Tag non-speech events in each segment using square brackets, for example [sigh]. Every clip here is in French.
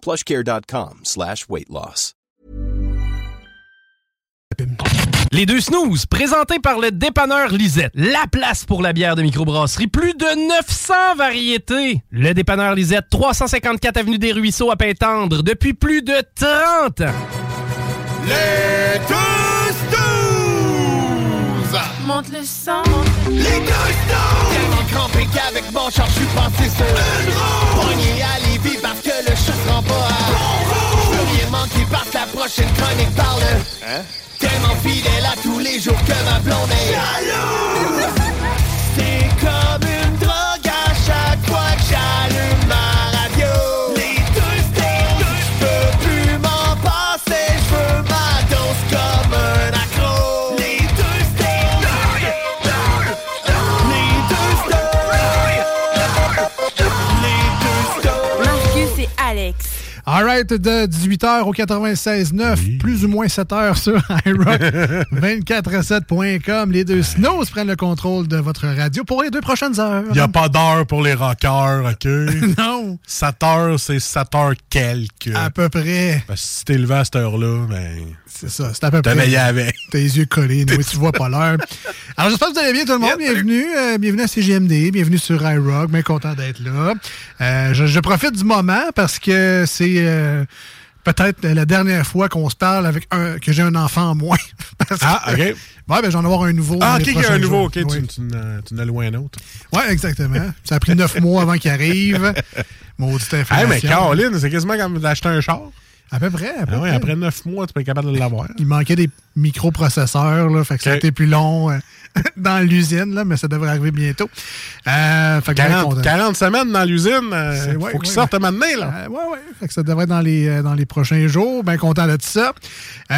plushcare.com slash weight loss. Les deux snooze, présentés par le dépanneur Lisette. La place pour la bière de microbrasserie. Plus de 900 variétés. Le dépanneur Lisette, 354 Avenue des Ruisseaux à Pintendre, depuis plus de 30 ans. Les deux snooze! Monte le sang. Les deux snooze! Tellement crampé qu'avec mon char, je suis passé sur une roue. Manquer parce que la prochaine chronique parle. Hein? Tellement fidèle à tous les jours que ma blonde est. [laughs] Alex. All right, de 18h au 96.9, plus ou moins 7h sur iRock [laughs] 247.com. Les deux snows prennent le contrôle de votre radio pour les deux prochaines heures. Il n'y a pas d'heure pour les rockers, OK? [laughs] non. 7 heures, c'est 7 heures quelques. À peu près. Parce que si t'es levé à cette heure-là, ben. C'est ça, c'est à peu près. veillé avec. [laughs] T'as les yeux collés, nous, tu vois pas l'heure. Alors, j'espère que vous allez bien, tout le monde. Bienvenue. euh, bienvenue à CGMD. Bienvenue sur iRock. Bien content d'être là. Euh, je, je profite du moment parce que c'est euh, peut-être la dernière fois qu'on se parle avec un, que j'ai un enfant en moins. [laughs] Ah, OK. Ouais, ben, j'en avoir un nouveau. Ah, OK, il y a un nouveau. OK, tu, Oui. tu, loué un autre. Ouais, exactement. Ça a pris neuf [laughs] mois avant qu'il arrive. Maudite Hey, information. mais Caroline, c'est quasiment comme d'acheter un char. À peu près. à peu Ah ouais, près. après 9 mois, tu peux être capable de l'avoir. Il manquait des microprocesseurs, là, fait que ça a été plus long euh, [laughs] dans l'usine, là, mais ça devrait arriver bientôt. Euh, fait que bien 40, content. 40 semaines dans l'usine, euh, faut ouais, qu'il ouais, sorte maintenant, là. Euh, ouais, ouais. Fait que ça devrait être dans les, dans les prochains jours. Bien content de tout ça.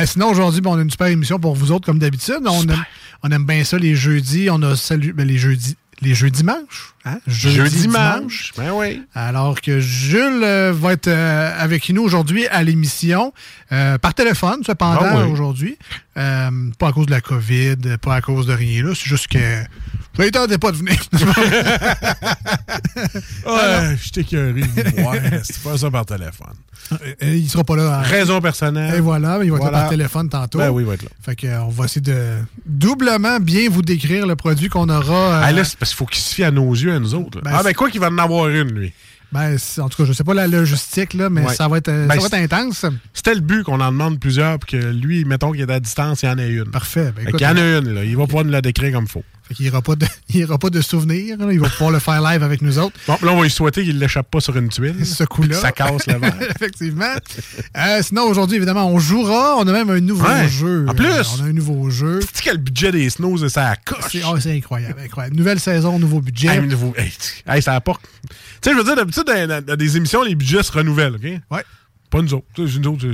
Sinon, aujourd'hui, ben, on a une super émission pour vous autres, comme d'habitude. On aime, on aime bien ça les jeudis. On a salut, ben, les jeudis. Les jeux dimanches. Hein? Jeudi, dimanche. Ben oui. Alors que Jules euh, va être euh, avec nous aujourd'hui à l'émission, euh, par téléphone, cependant, Ah oui. aujourd'hui. Pas à cause de la COVID, pas à cause de rien là. C'est juste que. Je ne tentais pas de venir. [laughs] Ouais, je t'ai écœuré. C'est pas [laughs] ça par téléphone. Euh, il sera pas là. Raison personnelle. Et voilà, mais il va être là par téléphone tantôt. Ben oui, il va être là. Fait que, on va essayer de doublement bien vous décrire le produit qu'on aura. Ah, là, c'est parce qu'il faut qu'il se fie à nos yeux, à nous autres. Ben, ah, ben quoi qu'il va en avoir une, lui. ben, en tout cas, je sais pas la logistique, là, mais Ouais. ça va être, euh, Ben, ça va être intense. C'était le but qu'on en demande plusieurs, puis que lui, mettons qu'il est à distance, il y en a une. Parfait. Ben, écoute, qu'il y en a une, là. Il va pouvoir nous la décrire comme il faut. Fait qu'il n'y aura pas de, [laughs] il aura pas de souvenirs. là. Il va pouvoir le faire live avec nous autres. Bon, là, on va lui souhaiter qu'il ne l'échappe pas sur une tuile. [laughs] Ce coup-là. Ça casse le verre. [laughs] Effectivement. Euh, sinon, aujourd'hui, évidemment, on jouera. On a même un nouveau Ouais. jeu. En plus. Euh, on a un nouveau jeu. Tu sais que le budget des snows, ça coche. C'est oh, c'est incroyable, incroyable. Nouvelle saison, nouveau budget. Hey, nouveau- hey, tu- hey, ça apporte. Tu sais, je veux dire, d'habitude, dans, dans- dans des émissions, les budgets se renouvellent, OK? Ouais. Pas nous autres. Nous autres,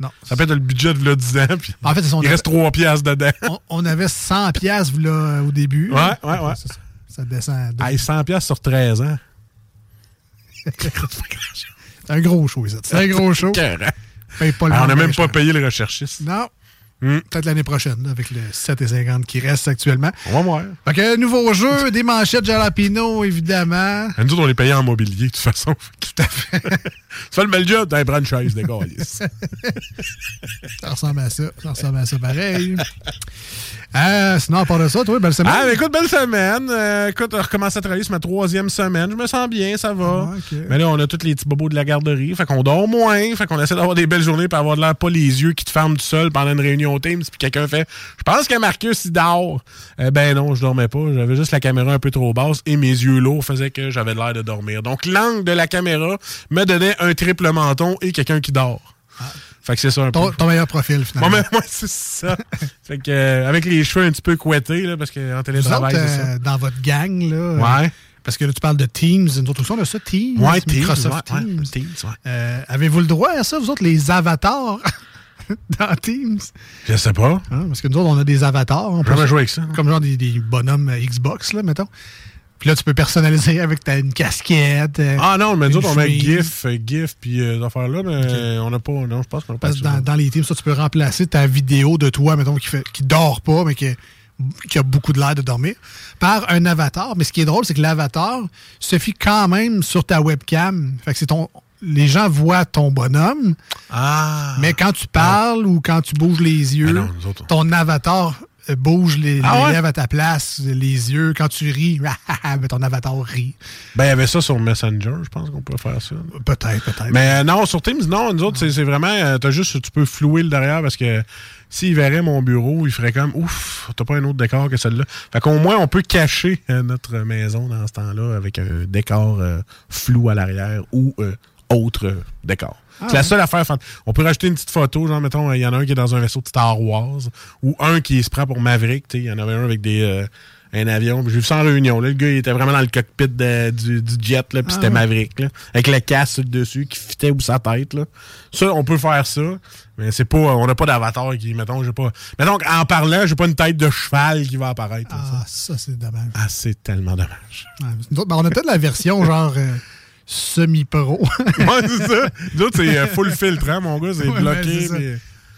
Non. ça peut être le budget de là 10 ans, puis En fait, il reste 3 piastres dedans. on, on avait 100 piastres là, au début. Ouais, ouais, ouais. Ça, descend à. Hey, 100 piastres sur 13 ans. [laughs] C'est un gros show, ça. C'est un gros [laughs] show. Paye pas le Ah, on n'a même pas payé le recherchiste. Non. Hmm. Peut-être l'année prochaine, avec le 7,50 qui reste actuellement. On va voir. Fait que nouveau jeu, des manchettes jalapino, évidemment. Nous autres, on est payés en mobilier, de toute façon. [laughs] Tout à fait. tu fais le bel job, t'as une chaise, des [laughs] gars. Ça ressemble à ça. Ça ressemble à ça pareil. Euh, sinon, à part de ça, toi, belle semaine. Ah, mais écoute, belle semaine. Euh, écoute, on recommence à travailler, c'est ma troisième semaine. Je me sens bien, ça va. Ah. Mais là, on a tous les petits bobos de la garderie. Fait qu'on dort moins. Fait qu'on essaie d'avoir des belles journées pour avoir de l'air pas les yeux qui te ferment tout seul pendant une réunion Teams. Puis quelqu'un fait Je pense que Marcus, il dort. Euh, ben non, je dormais pas. J'avais juste la caméra un peu trop basse et mes yeux lourds faisaient que j'avais l'air de dormir. Donc, l'angle de la caméra me donnait un triple menton et quelqu'un qui dort. Fait que c'est ça un ton, peu. ton meilleur profil, finalement. moi, [laughs] c'est ça. [laughs] fait que, euh, avec les cheveux un petit peu couettés, là, parce qu'en télétravail, c'est ça. euh, dans votre gang, là. Ouais. euh, parce que là, tu parles de Teams. Nous autres aussi, on a ça, Teams. Ouais, Teams, Microsoft ouais, ouais, Teams. Ouais. Euh, Avez-vous le droit à ça, vous autres, les avatars [laughs] dans Teams? Je sais pas. Hein, Parce que nous autres, on a des avatars. On peut- jamais joué avec ça. Comme genre des, des bonhommes Xbox, là, mettons. Puis là, tu peux personnaliser avec ta, une casquette. euh, Ah non, mais nous autres, on met. GIF, euh, GIF, puis euh, ces affaires-là, mais on n'a pas. Non, je pense qu'on n'a pas Parce que dans, dans les Teams, ça, tu peux remplacer ta vidéo de toi, mettons, qui, fait, qui dort pas, mais qui, qui a beaucoup de l'air de dormir, par un avatar. Mais ce qui est drôle, c'est que l'avatar se fie quand même sur ta webcam. Fait que c'est ton. Les gens voient ton bonhomme, Ah! mais quand tu parles ou quand tu bouges les yeux, non, ton avatar bouge les, Ah les ouais? lèvres à ta place, les yeux. Quand tu ris, [laughs] ben, ton avatar rit. Ben, il y avait ça sur Messenger, je pense qu'on peut faire ça. Peut-être, peut-être. Mais euh, non, sur Teams, non, nous autres, c'est- c'est vraiment. euh, T'as juste, tu peux flouer le derrière parce que s'il verrait mon bureau, il ferait comme ouf, t'as pas un autre décor que celle-là. Fait qu'au moins, on peut cacher euh, notre maison dans ce temps-là avec un décor euh, flou à l'arrière ou euh, autre euh, décor. c'est la seule affaire. On peut rajouter une petite photo, genre, mettons, il y en a un qui est dans un vaisseau de Star Wars ou un qui se prend pour Maverick, tu sais, il y en avait un avec des. euh, un avion. J'ai vu ça en réunion. Là. Le gars, il était vraiment dans le cockpit de- du, du jet, là, puis c'était Maverick. Là, avec le casque sur le dessus qui fitait où sa tête. Là. Ça, on peut faire ça. Mais c'est pas. On n'a pas d'avatar qui. Mettons, j'ai pas. Mettons en parlant, j'ai pas une tête de cheval qui va apparaître. là. Ah, ça, c'est dommage. Ah, c'est tellement dommage. Ouais, ben, on a peut-être la version genre euh, semi-pro. ouais, c'est ça. D'autres, c'est euh, full filtre, hein, mon gars. C'est Ouais, bloqué.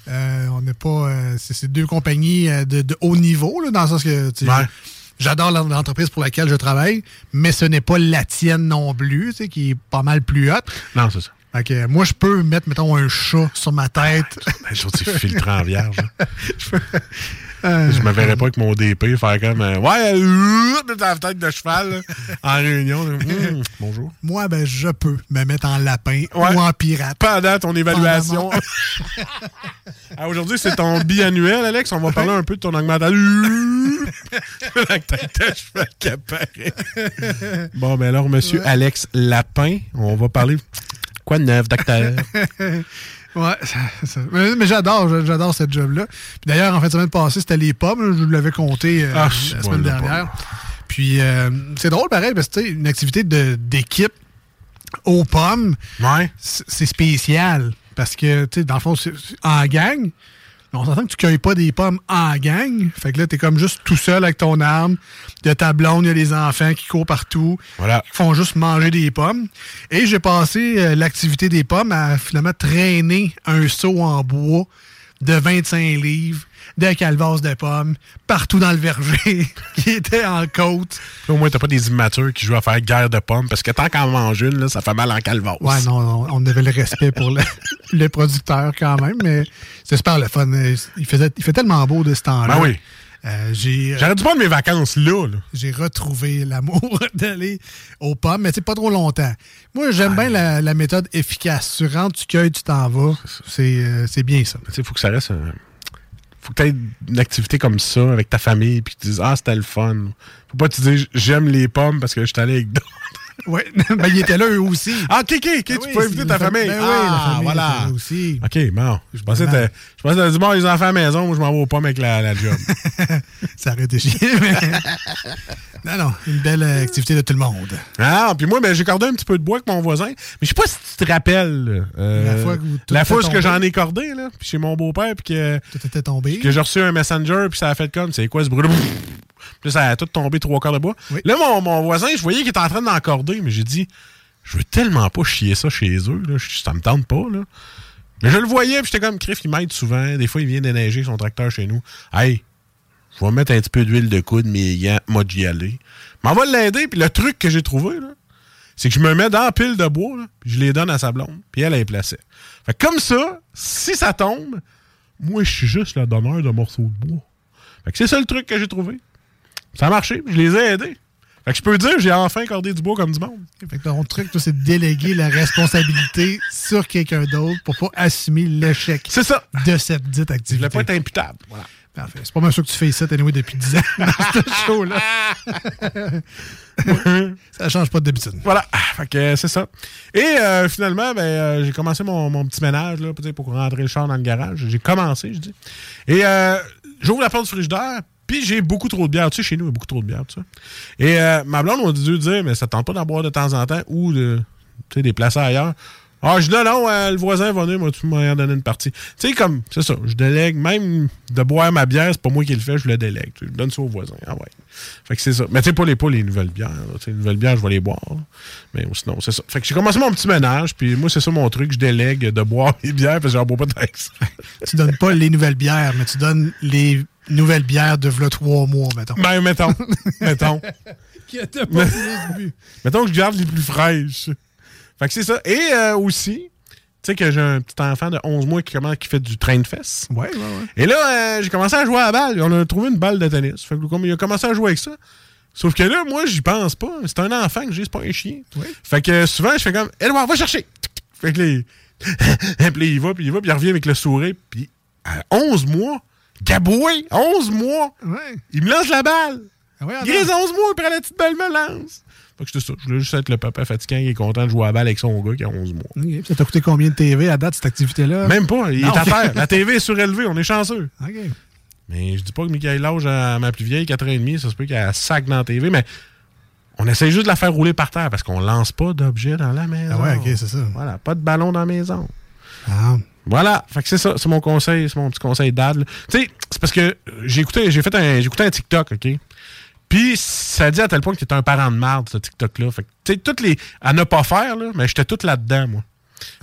Euh, on n'est pas. euh, c'est deux compagnies de, de haut niveau, là, dans le sens que Ouais. j'adore l'en- l'entreprise pour laquelle je travaille, mais ce n'est pas la tienne non plus, qui est pas mal plus haute. Non, c'est ça. Moi, je peux mettre, mettons, un chat sur ma tête. Ben, les autres, c'est filtré en vierge. hein. [laughs] Je me verrais pas avec mon DP faire comme. euh, ouais, euh, dans la tête de cheval, là, en réunion. là. [laughs] Hum, bonjour. moi, ben, je peux me mettre en lapin Ouais. ou en pirate. pendant ton évaluation. [laughs] Ah, Aujourd'hui, c'est ton biannuel, Alex. On va parler un peu de ton augmentation. [laughs] La tête de cheval qui apparaît. Bon, ben alors, monsieur Alex Lapin, on va parler. Quoi de neuf, docteur? Ouais, [laughs] ça- ça- mais, mais j'adore, j'a- j'adore cette job-là. Puis d'ailleurs, en fin de semaine passée, c'était les pommes. Je vous l'avais compté euh, Ah, la semaine dernière. Puis euh, c'est drôle pareil, parce que tu sais, une activité d'équipe aux pommes, Ouais. c'est spécial. Parce que, tu sais, dans le fond, c'est c'est en gang. On s'entend que tu cueilles pas des pommes en gang. Fait que là, t'es comme juste tout seul avec ton arme. Il y a ta blonde, il y a les enfants qui courent partout. Voilà. Qui font juste manger des pommes. Et j'ai passé euh, l'activité des pommes à finalement traîner un seau en bois de 25 livres de calvasse de pommes partout dans le verger [laughs] qui était en côte. Au moins, t'as pas des immatures qui jouent à faire guerre de pommes parce que tant qu'en mange une, là, ça fait mal en calvasse. Ouais, non, on, avait le respect pour le, [laughs] le producteur quand même, mais c'est super le fun. Il, faisait, il fait tellement beau de ce temps-là. Ben oui. Euh, j'ai, euh, J'aurais dû prendre mes vacances là. là. j'ai retrouvé l'amour [laughs] d'aller aux pommes, mais c'est pas trop longtemps. Moi, j'aime bien la, la méthode efficace. Tu rentres, tu cueilles, tu t'en vas. C'est, euh, c'est bien ça. Tu sais, faut que ça reste. un- Faut que tu aies une activité comme ça avec ta famille puis que tu dises Ah, c'était le fun. Faut pas te dire j'aime les pommes parce que je suis allé avec d'autres. Ouais, [laughs] ben, il était là eux aussi. Ah, ok, ok, ok, Ben tu oui, peux inviter ta famille. Ben oui, la ah, famille voilà. était là aussi. Ok, bon. Je pensais que je pensais dit bon, les enfants à la maison, moi je m'en vais aux pommes avec la, la job. [laughs] Ça aurait été chier, mais... [laughs] non, non, une belle euh, activité de tout le monde. ah, puis moi, ben, j'ai cordé un petit peu de bois avec mon voisin. Mais je sais pas si tu te rappelles. euh, La fois que la fois que j'en ai cordé, là, chez mon beau-père, puis que. Tout était tombé. que j'ai reçu un messenger, puis ça a fait comme, c'est quoi ce bruit? Puis là, ça a tout tombé trois quarts de bois. Oui. Là, mon, mon voisin, je voyais qu'il était en train d'encorder, mais j'ai dit, je veux tellement pas chier ça chez eux, là. Ça me tente pas, là. Mais je le voyais, puis j'étais comme, Criff, il m'aide souvent. Des fois, il vient déneiger son tracteur chez nous. Hey, je vais mettre un petit peu d'huile de coude, mes gants, moi, d'y aller. Mais on va l'aider, puis le truc que j'ai trouvé, là, c'est que je me mets dans la pile de bois, là, puis je les donne à sa blonde, puis elle, elle est placée. Fait comme ça, si ça tombe, moi, je suis juste le donneur de morceaux de bois. Fait que c'est ça le truc que j'ai trouvé. Ça a marché, je les ai aidés. Fait que je peux dire, j'ai enfin cordé du bois comme du monde. Fait que ton truc, toi, c'est de déléguer la responsabilité [laughs] sur quelqu'un d'autre pour pas assumer l'échec ça. de cette dite Je voulais activité. pas être imputable. Voilà. Parfait. C'est pas mal sûr que tu fais ça, anyway, depuis 10 ans [laughs] dans ce show-là. [laughs] ça change pas d'habitude. Voilà. Fait que euh, c'est ça. Et euh, finalement, ben, euh, j'ai commencé mon, mon petit ménage là, pour rentrer le char dans le garage. J'ai commencé, je dis. Et euh, j'ouvre la porte du frigidaire, j'ai beaucoup trop de bière. Tu sais, chez nous, il y a beaucoup trop de bière, tout ça. Et euh, ma blonde m'a dû dire, mais ça tente pas d'en boire de temps en temps ou de tu sais, des placer ailleurs. Ah, je dis non, non, euh, le voisin va venir, moi, tu m'as donné une partie. Tu sais, comme, c'est ça, je délègue, même de boire ma bière, c'est pas moi qui le fais, je le délègue. Tu sais, Je donne ça au voisin. Ah ouais. Fait que c'est ça. Mais tu sais, pas les, pas les nouvelles bières. là. Tu sais, Les nouvelles bières, je vais les boire. Mais sinon, c'est ça. Fait que j'ai commencé mon petit ménage, puis moi, c'est ça mon truc, je délègue de boire [laughs] les bières, parce que j'en bois pas de. Tu donnes pas les nouvelles bières, mais tu donnes les nouvelles bières de v'là trois mois, mettons. Ben, mettons. [laughs] mettons. Qui était pas plus. Mettons que je garde les plus fraîches. Fait que c'est ça. Et euh, aussi, tu sais que j'ai un petit enfant de 11 mois qui, commence, qui fait du train de fesses. Ouais, ouais, ouais. Et là, euh, j'ai commencé à jouer à la balle. On a trouvé une balle de tennis. Fait que il a commencé à jouer avec ça. Sauf que là, moi, j'y pense pas. C'est un enfant que j'ai, c'est pas un chien. Fait que souvent, je fais comme, Edouard, va chercher. Fait que [laughs] là, il... puis il va, puis il va, puis il revient avec le sourire. Puis à 11 mois, gaboué, 11 mois, Ouais. il me lance la balle. Ah ouais, Grise attends. 11 mois, il prend la petite balle, me lance. Fait que ça. Je voulais juste être le papa fatiguant qui est content de jouer à la balle avec son gars qui a 11 mois. Ça t'a coûté combien de TV à date, cette activité-là? Même pas, il Non. est à [laughs] terre. La TV est surélevée, on est chanceux. OK. Mais je dis pas que Michael Lage, à ma plus vieille, 4 ans et demi, ça se peut qu'elle a sac dans la TV, mais on essaie juste de la faire rouler par terre parce qu'on lance pas d'objets dans la maison. Ah ouais, OK, c'est ça. Voilà, pas de ballon dans la maison. Ah. Voilà, fait que c'est ça, c'est mon conseil, c'est mon petit conseil d'ad. Tu sais, c'est parce que j'ai écouté, j'ai fait un, j'ai écouté un TikTok, OK? Puis ça dit à tel point que t'es un parent de marde, ce TikTok-là. Fait que, tu sais, toutes les. à ne pas faire, là, mais j'étais tout là-dedans, moi.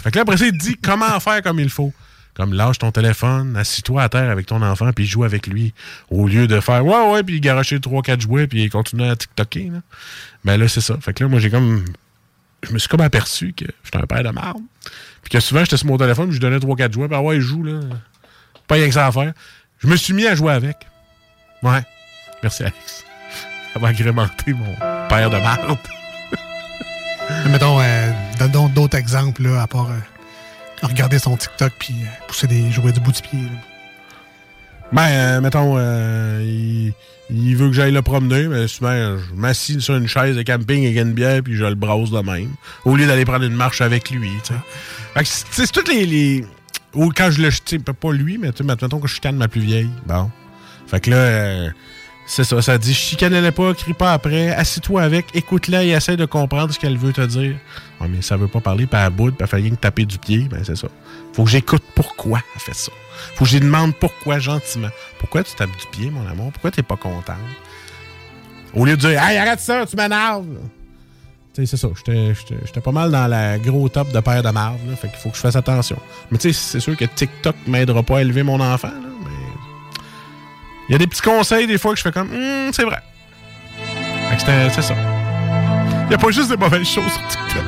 Fait que là, après ça, il dit comment faire comme il faut. Comme lâche ton téléphone, assis-toi à terre avec ton enfant, puis joue avec lui. Au lieu de faire ouais, ouais, puis garocher 3-4 jouets, puis continuer à TikToker. Là. Ben là, c'est ça. Fait que là, moi, j'ai comme. Je me suis comme aperçu que j'étais un père de marde. Puis que souvent, j'étais sur mon téléphone, puis je donnais 3-4 jouets, puis ah ouais, il joue, là. Pas rien que ça à faire. Je me suis mis à jouer avec. Ouais. Merci, Alex. Ça va agrémenter mon père de marde. [laughs] Mettons, euh, donne d'autres exemples, là, à part euh, regarder son TikTok puis euh, pousser des jouets du bout du pied. là. Ben, euh, mettons, euh, il, il veut que j'aille le promener, mais souvent, je m'assieds sur une chaise de camping avec une bière, puis je le brosse de même. Au lieu d'aller prendre une marche avec lui, tu sais. C'est toutes les, les- Ou quand je le... sais, Pas lui, mais tu mettons que je chicane ma plus vieille. Bon. Fait que là, euh, c'est ça, ça dit, chicanez-la pas, crie pas après, assis-toi avec, écoute-la et essaie de comprendre ce qu'elle veut te dire. Ouais, mais ça veut pas parler, elle boude, puis elle fait rien que taper du pied, ben c'est ça. Faut que j'écoute pourquoi elle fait ça. Faut que je lui demande pourquoi gentiment. Pourquoi tu tapes du pied, mon amour? Pourquoi t'es pas contente? Au lieu de dire, hey, arrête ça, tu m'énerves! Tu sais, c'est ça. J'étais- pas mal dans la gros top de père de marde, là. Fait qu'il faut que je fasse attention. Mais tu sais, c'est sûr que TikTok m'aidera pas à élever mon enfant, là. Mais. Il y a des petits conseils, des fois, que je fais comme, Hum, c'est vrai. C'est ça. Il y a pas juste des mauvaises choses sur TikTok.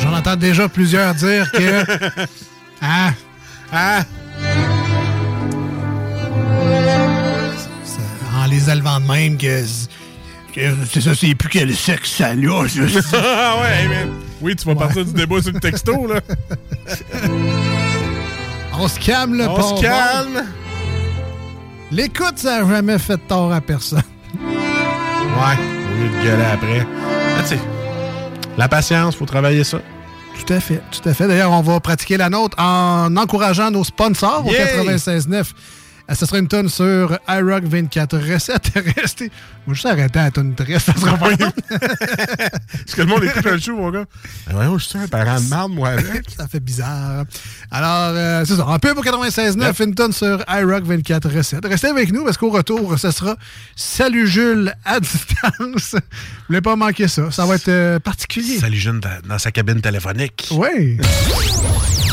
J'en entends déjà plusieurs dire que. [laughs] ah, Ah! en les élevant de même, que. c'est ça, c'est plus quel sexe ça a, [laughs] juste. Ah ouais, man. Oui, tu vas partir du débat sur le texto, là. On se calme, le On se calme. L'écoute, ça n'a jamais fait tort à personne. Ouais, au lieu de gueuler après. Ah, tu sais, la patience, faut travailler ça. Tout à fait, tout à fait. D'ailleurs, on va pratiquer la nôtre en encourageant nos sponsors au Yay! 96.9. Euh, Ce sera une tonne sur iRock 24 recettes. [laughs] Restez. Moi, juste arrêter à la tonne triste, ça sera pas. [laughs] Parce que le monde écoute un show, mon gars. Ben voyons, je suis un parent de marde, moi, avec. [laughs] Ça fait bizarre. Alors, euh, c'est ça. Un peu pour 96.9, Yep. une tonne sur iRock 24 recettes. Restez avec nous parce qu'au retour, ce sera Salut Jules à distance. Vous voulez pas manquer ça. Ça va être euh, particulier. Salut, dans, dans sa cabine téléphonique. Oui.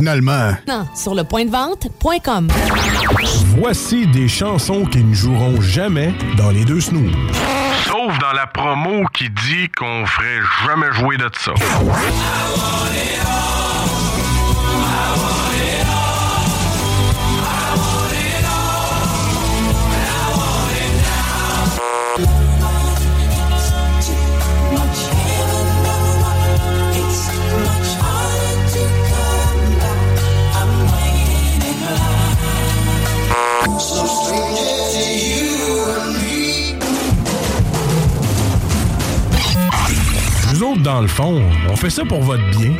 Finalement. Non, sur le point de vente.com. Voici des chansons qui ne joueront jamais dans les deux snooze. Sauf dans la promo qui dit qu'on ferait jamais jouer de ça. Nous autres, dans le fond, on fait ça pour votre bien.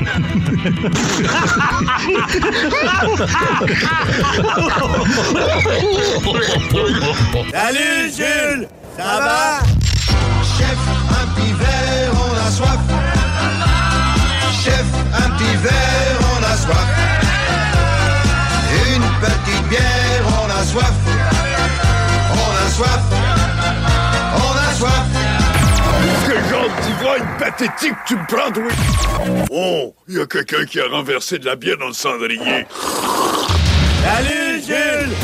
Salut Jules, ça va? Pathétique tu me prends? Oh, il y a quelqu'un qui a renversé de la bière dans le cendrier. Salut Jules!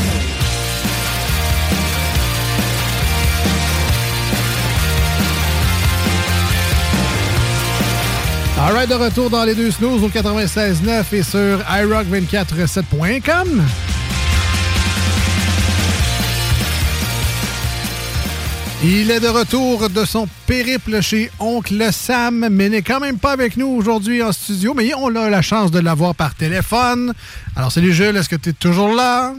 All right, de retour dans les deux snooze au 96.9 et sur iRock247.com. Il est de retour de son périple chez Oncle Sam, mais n'est quand même pas avec nous aujourd'hui en studio, mais on a la chance de l'avoir par téléphone. Alors, salut Jules, est-ce que tu es toujours là?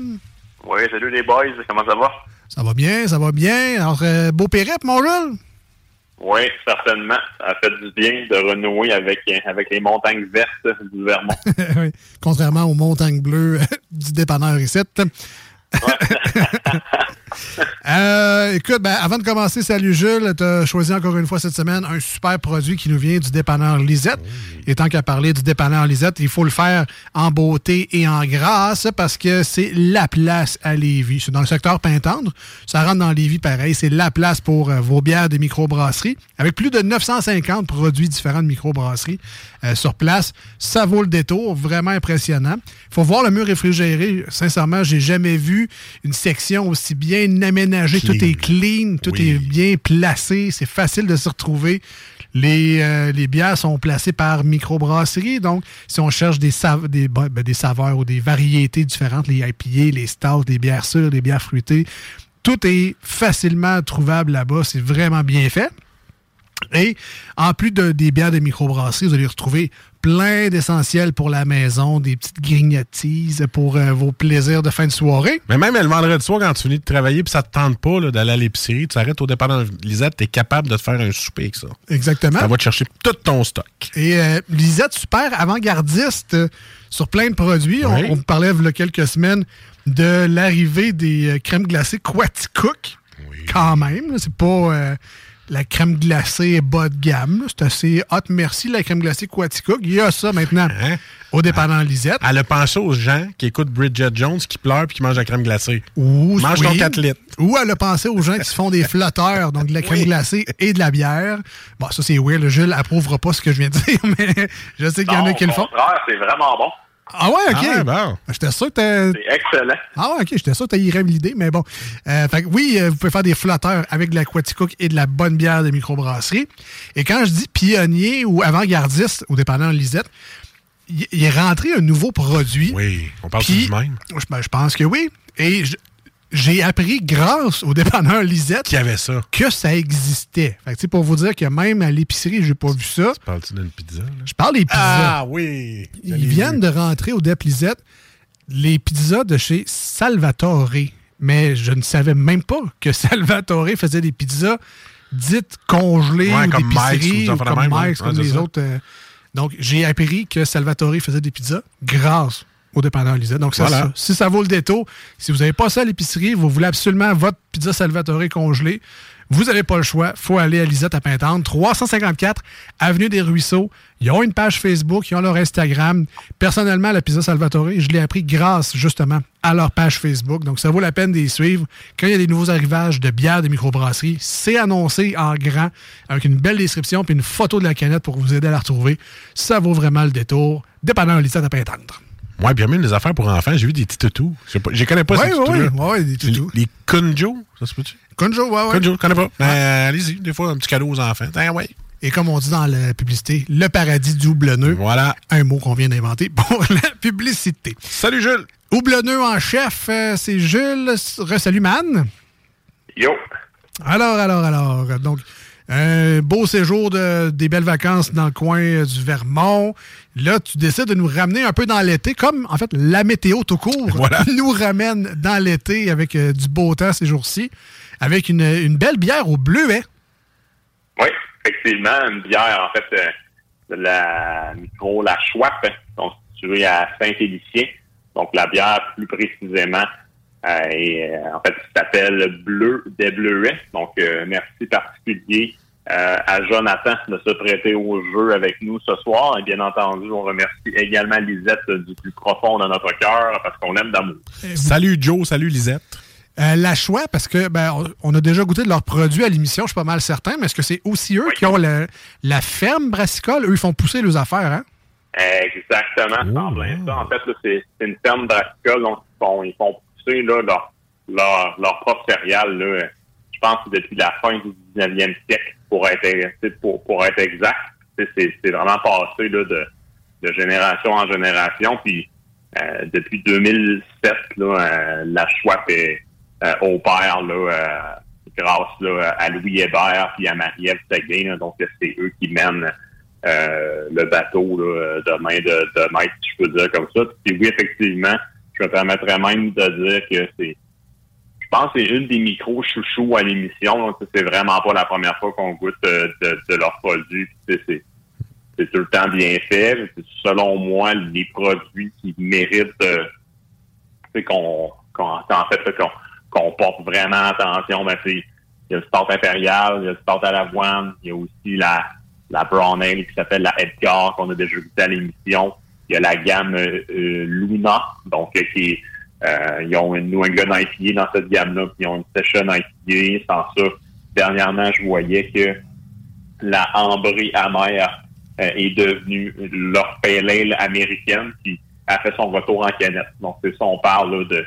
Oui, salut les boys, comment ça va? Ça va bien, ça va bien. Alors, euh, beau périple, mon Jules? Oui, certainement. Ça a fait du bien de renouer avec, avec les montagnes vertes du Vermont. [laughs] Oui, Contrairement aux montagnes bleues [laughs] du dépanneur ici. [laughs] Euh, écoute, ben, avant de commencer, salut Jules, tu as choisi encore une fois cette semaine un super produit qui nous vient du dépanneur Lisette. Et tant qu'à parler du dépanneur Lisette, il faut le faire en beauté et en grâce parce que c'est la place à Lévis. C'est dans le secteur Pintendre. Ça rentre dans Lévis pareil. C'est la place pour euh, vos bières de microbrasserie avec plus de 950 produits différents de microbrasserie euh, sur place. Ça vaut le détour. Vraiment impressionnant. Il faut voir le mur réfrigéré. Sincèrement, j'ai jamais vu une section aussi bien aménagée. Tout est clean, tout est bien placé. C'est facile de se retrouver. Les, euh, les bières sont placées par microbrasserie. Donc, si on cherche des, des, ben, des saveurs ou des variétés différentes, les IPA, les stouts, les bières sûres, les bières fruitées, tout est facilement trouvable là-bas. C'est vraiment bien fait. Et en plus de, des bières de microbrasserie, vous allez retrouver plein d'essentiels pour la maison, des petites grignotises pour euh, vos plaisirs de fin de soirée. Mais même le vendredi soir, quand tu finis de travailler puis ça te tente pas d'aller à l'épicerie, tu arrêtes au dépanneur Lisette, tu es capable de te faire un souper avec ça. Exactement. Ça va te chercher tout ton stock. Et euh, Lisette, super avant-gardiste euh, sur plein de produits. On- Oui. On, parlait il y a quelques semaines de l'arrivée des crèmes glacées Quaticook. Quand même, c'est pas la crème glacée bas de gamme. C'est assez hot. Merci, la crème glacée Quaticook. Il y a ça maintenant au dépanneur Lisette. Elle a pensé aux gens qui écoutent Bridget Jones, qui pleurent puis qui mangent la crème glacée. Ou, Mange oui. ton 4 litres. Ou elle a pensé aux gens qui se font des flotteurs, donc de la crème glacée et de la bière. Bon, ça c'est weird. le Jules approuvera pas ce que je viens de dire, [laughs] mais je sais qu'il y en a qui le font. c'est vraiment bon. Ah ouais, ok. Ah ouais, bon. J'étais sûr que C'est excellent. Ah ouais, ok, j'étais sûr que t'as l'idée, mais bon. Euh, fait que oui, euh, vous pouvez faire des flotteurs avec de la Quaticook et de la bonne bière de microbrasserie. Et quand je dis pionnier ou avant-gardiste, au dépendant Lisette, il est rentré un nouveau produit. Oui, on parle du même? Je, ben, je pense que oui. Et je- j'ai appris grâce au dépanneur Lisette avait ça? que ça existait. Fait que, tu pour vous dire que même à l'épicerie, j'ai pas vu ça. Parles-tu d'une pizza? là? Je parle des pizzas. Ah oui! Ils viennent de rentrer au Dep Lisette les pizzas de chez Salvatore. Mais je ne savais même pas que [laughs] Salvatore faisait des pizzas dites congelées Ouais, ou comme d'épicerie, ou comme. Mike's, comme c'est les ça. autres. euh, donc, j'ai appris que Salvatore faisait des pizzas grâce au dépanneur Lisette. Donc, ça, Voilà. ça, si ça vaut le détour, si vous n'avez pas ça à l'épicerie, vous voulez absolument votre pizza Salvatore congelée, vous n'avez pas le choix. faut aller à Lisette à Pintante, 354 Avenue des Ruisseaux. Ils ont une page Facebook, ils ont leur Instagram. Personnellement, la Pizza Salvatore, je l'ai appris grâce justement à leur page Facebook. Donc, ça vaut la peine d'y suivre. Quand il y a des nouveaux arrivages de bières de microbrasserie, c'est annoncé en grand avec une belle description puis une photo de la canette pour vous aider à la retrouver. Ça vaut vraiment le détour. Dépanneur Lisette à Pintante. Ouais, bien même des affaires pour enfants. J'ai vu des petits toutous. Je sais pas- je les connais pas, Ouais, ces ouais, toutous-là. ouais, ouais, des toutous. Les, les Kunjo, ça se peut-tu? Kunjo, ouais, ouais. Kunjo, je connais pas. Ben, allez-y, des fois, un petit cadeau aux enfants. Tiens, ouais. Et comme on dit dans la publicité, le paradis du houblonneux. Voilà. Un mot qu'on vient d'inventer pour [laughs] la publicité. Salut Jules. Houblonneux en chef, euh, c'est Jules. Resalut, man. Yo. Alors, alors, alors. Donc, un beau séjour de, des belles vacances dans le coin euh, du Vermont. Là, tu décides de nous ramener un peu dans l'été, comme en fait la météo tout court [laughs] [laughs] nous ramène dans l'été avec euh, du beau temps ces jours-ci, avec une, une belle bière au bleuet. Oui, effectivement, une bière, en fait, euh, de la micro, la Schwab, constituée à Saint-Félicien. Donc, la bière, plus précisément, euh, et, euh, en fait, s'appelle Bleu des Bleuets. Donc, euh, merci particulier euh, à Jonathan de se prêter au jeu avec nous ce soir. Et bien entendu, on remercie également Lisette euh, du plus profond de notre cœur parce qu'on aime d'amour. Salut Joe, salut Lisette. Euh, la choix, parce que ben, on, a déjà goûté de leurs produits à l'émission, je suis pas mal certain, mais est-ce que c'est aussi eux qui ont le- la ferme brassicole? Eux, ils font pousser leurs affaires, hein? Exactement, c'est en plein ça. En fait, c'est une ferme brassicole, donc ils font, ils font là, leur, leur, leur propre céréale, là, je pense que depuis la fin du 19e siècle, pour être, pour, pour être exact. C'est vraiment passé là, de, de génération en génération. Puis euh, depuis 2007, là, euh, la Schwab est euh, au père là, euh, grâce là, à Louis Hébert puis à Marie-Ève Seguin. Donc, c'est eux qui mènent le bateau de main de, de maître, si je peux dire comme ça. Puis oui, effectivement, je me permettrais même de dire que c'est je pense que c'est une des micros chouchous à l'émission. Donc, C'est vraiment pas la première fois qu'on goûte euh, de, leurs produits. C'est tout le temps bien fait. Selon moi, les produits qui méritent euh, qu'on, qu'on en fait qu'on, porte vraiment attention. Ben, il y a le Start impérial, il y a le Start à l'avoine, il y a aussi la, la Brown Ale qui s'appelle la Edgar qu'on a déjà goûté à l'émission. Il y a la gamme euh, euh, Luna, donc euh, qui est euh, ils ont une New England IPA dans cette gamme-là, puis ils ont une Session IPA. Sans ça, dernièrement, je voyais que la ambrée amère euh, est devenue leur pale ale américaine, qui a fait son retour en canette. Donc, c'est ça, on parle de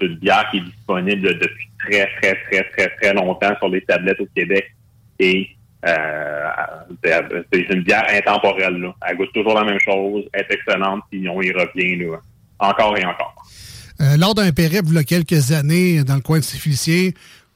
d'une bière qui est disponible depuis très, très, très, très, très longtemps sur les tablettes au Québec. Et euh, c'est une bière intemporelle. Elle goûte toujours la même chose, est excellente, puis on y revient encore et encore. Euh, lors d'un périple, il y a quelques années, dans le coin de Saint-Félicien,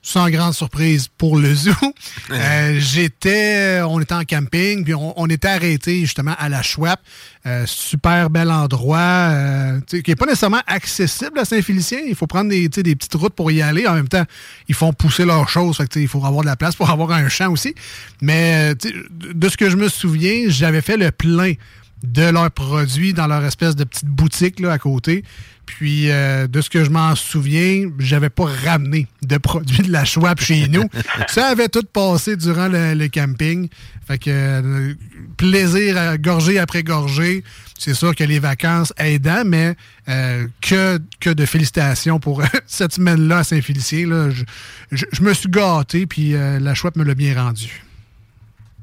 sans grande surprise pour le zoo, [laughs] euh, j'étais, on était en camping, puis on, on était arrêté justement à la Schwab. Euh, super bel endroit, euh, qui n'est pas nécessairement accessible à Saint-Félicien. Il faut prendre des, des petites routes pour y aller. En même temps, ils font pousser leurs choses. Fait que, il faut avoir de la place pour avoir un champ aussi. Mais euh, de ce que je me souviens, j'avais fait le plein de leurs produits dans leur espèce de petite boutique à côté. Puis, euh, de ce que je m'en souviens, j'avais pas ramené de produits de la Schwab [laughs] chez nous. Ça avait tout passé durant le, camping. Fait que euh, plaisir à gorgée après gorgée. C'est sûr que les vacances aidant, mais euh, que, de félicitations pour [laughs] cette semaine-là à Saint-Félicien. Je, je- me suis gâté, puis la Schwab me l'a bien rendu.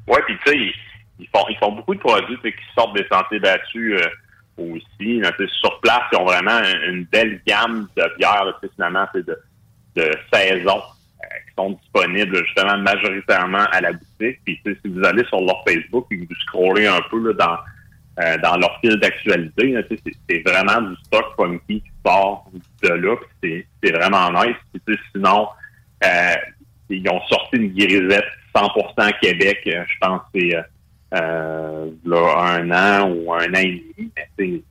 Ouais, puis tu ils, font ils font beaucoup de produits qui sortent des sentiers battus euh, aussi. sur place, ils ont vraiment un- une belle gamme de bières, là, finalement, c'est de, de saison euh, qui sont disponibles justement majoritairement à la boutique. Puis si vous allez sur leur Facebook et que vous scrollez un peu là, dans euh, dans leur fil d'actualité, c'est vraiment du stock funky qui sort de là. C'est vraiment nice. Puis, sinon, euh, ils ont sorti une grisette 100% Québec, euh, je pense c'est euh, là, un an ou un an et demi. Mais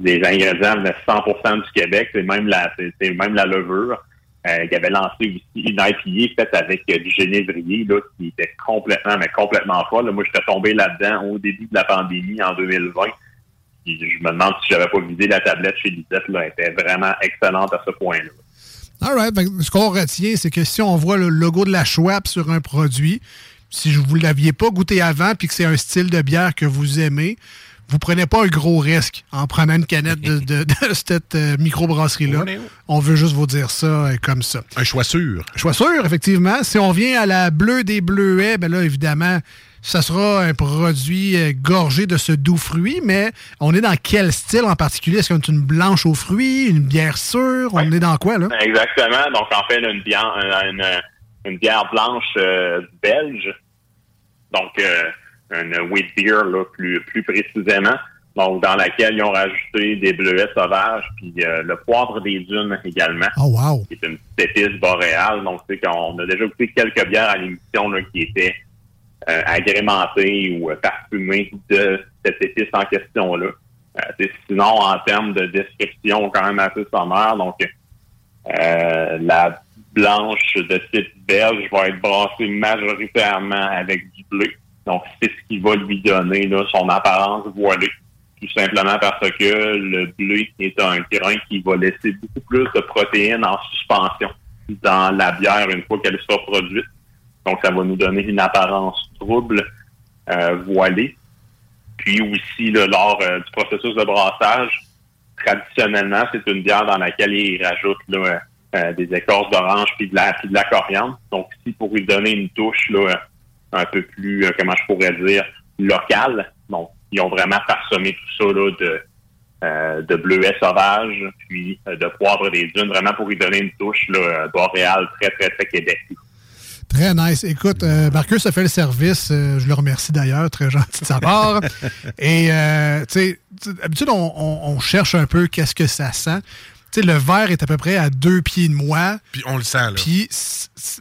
les ingrédients venaient 100% du Québec, c'est même la c'est même la levure. Euh, qui avait lancé aussi une IPA faite avec euh, du génévrier là, qui était complètement, mais complètement folle. Moi, j'étais tombé là-dedans au début de la pandémie en 2020. Puis je me demande si j'avais pas vidé la tablette chez Lisette. Là, elle était vraiment excellente à ce point-là. All right. Ce qu'on retient, c'est que si on voit le logo de la Schwab sur un produit, si vous ne l'aviez pas goûté avant puis que c'est un style de bière que vous aimez, vous prenez pas un gros risque en prenant une canette de, de- de [laughs] cette euh, microbrasserie-là. On veut juste vous dire ça euh, comme ça. Un choix sûr. Choix sûr, effectivement. Si on vient à la bleue des bleuets, ben là, évidemment, ça sera un produit euh, gorgé de ce doux fruit, mais on est dans quel style en particulier? Est-ce qu'on est une blanche aux fruits, une bière sûre? On est dans quoi, là? Exactement. Donc, en fait, une bière, une, une- une bière blanche euh, belge. Donc, euh, une wheat beer, là, plus, plus précisément. Donc, dans laquelle ils ont rajouté des bleuets sauvages, puis euh, le poivre des dunes également. Oh, wow! Qui est une petite épice boréale. Donc, c'est qu'on a déjà goûté quelques bières à l'émission, là, qui étaient euh, agrémentées ou euh, parfumées de cette épice en question-là. Euh, c'est sinon, en termes de description, quand même assez sommaire. Donc, euh, la blanche de type belge va être brassée majoritairement avec du bleu. Donc, c'est ce qui va lui donner là, son apparence voilée. Tout simplement parce que le bleu est un grain qui va laisser beaucoup plus de protéines en suspension dans la bière une fois qu'elle sera produite. Donc, ça va nous donner une apparence trouble, euh, voilée. Puis aussi, là, lors euh, du processus de brassage, traditionnellement, c'est une bière dans laquelle ils rajoutent là, euh, des écorces d'orange puis de la puis de la coriandre. Donc, si pour lui donner une touche là, un peu plus, euh, comment je pourrais dire, locale, donc ils ont vraiment parsemé tout ça là, de euh, de bleuets sauvages, puis euh, de poivre des dunes, vraiment pour lui donner une touche là, boréale très, très, très Québec. Très nice. Écoute, euh, Marcus a fait le service. euh, je le remercie d'ailleurs. Très gentil de sa part. [laughs] Et, euh, tu sais, tu sais, d'habitude, on, on- on cherche un peu qu'est-ce que ça sent. Sais, le verre est à peu près à deux pieds de moi. Puis on le sent, là. Puis,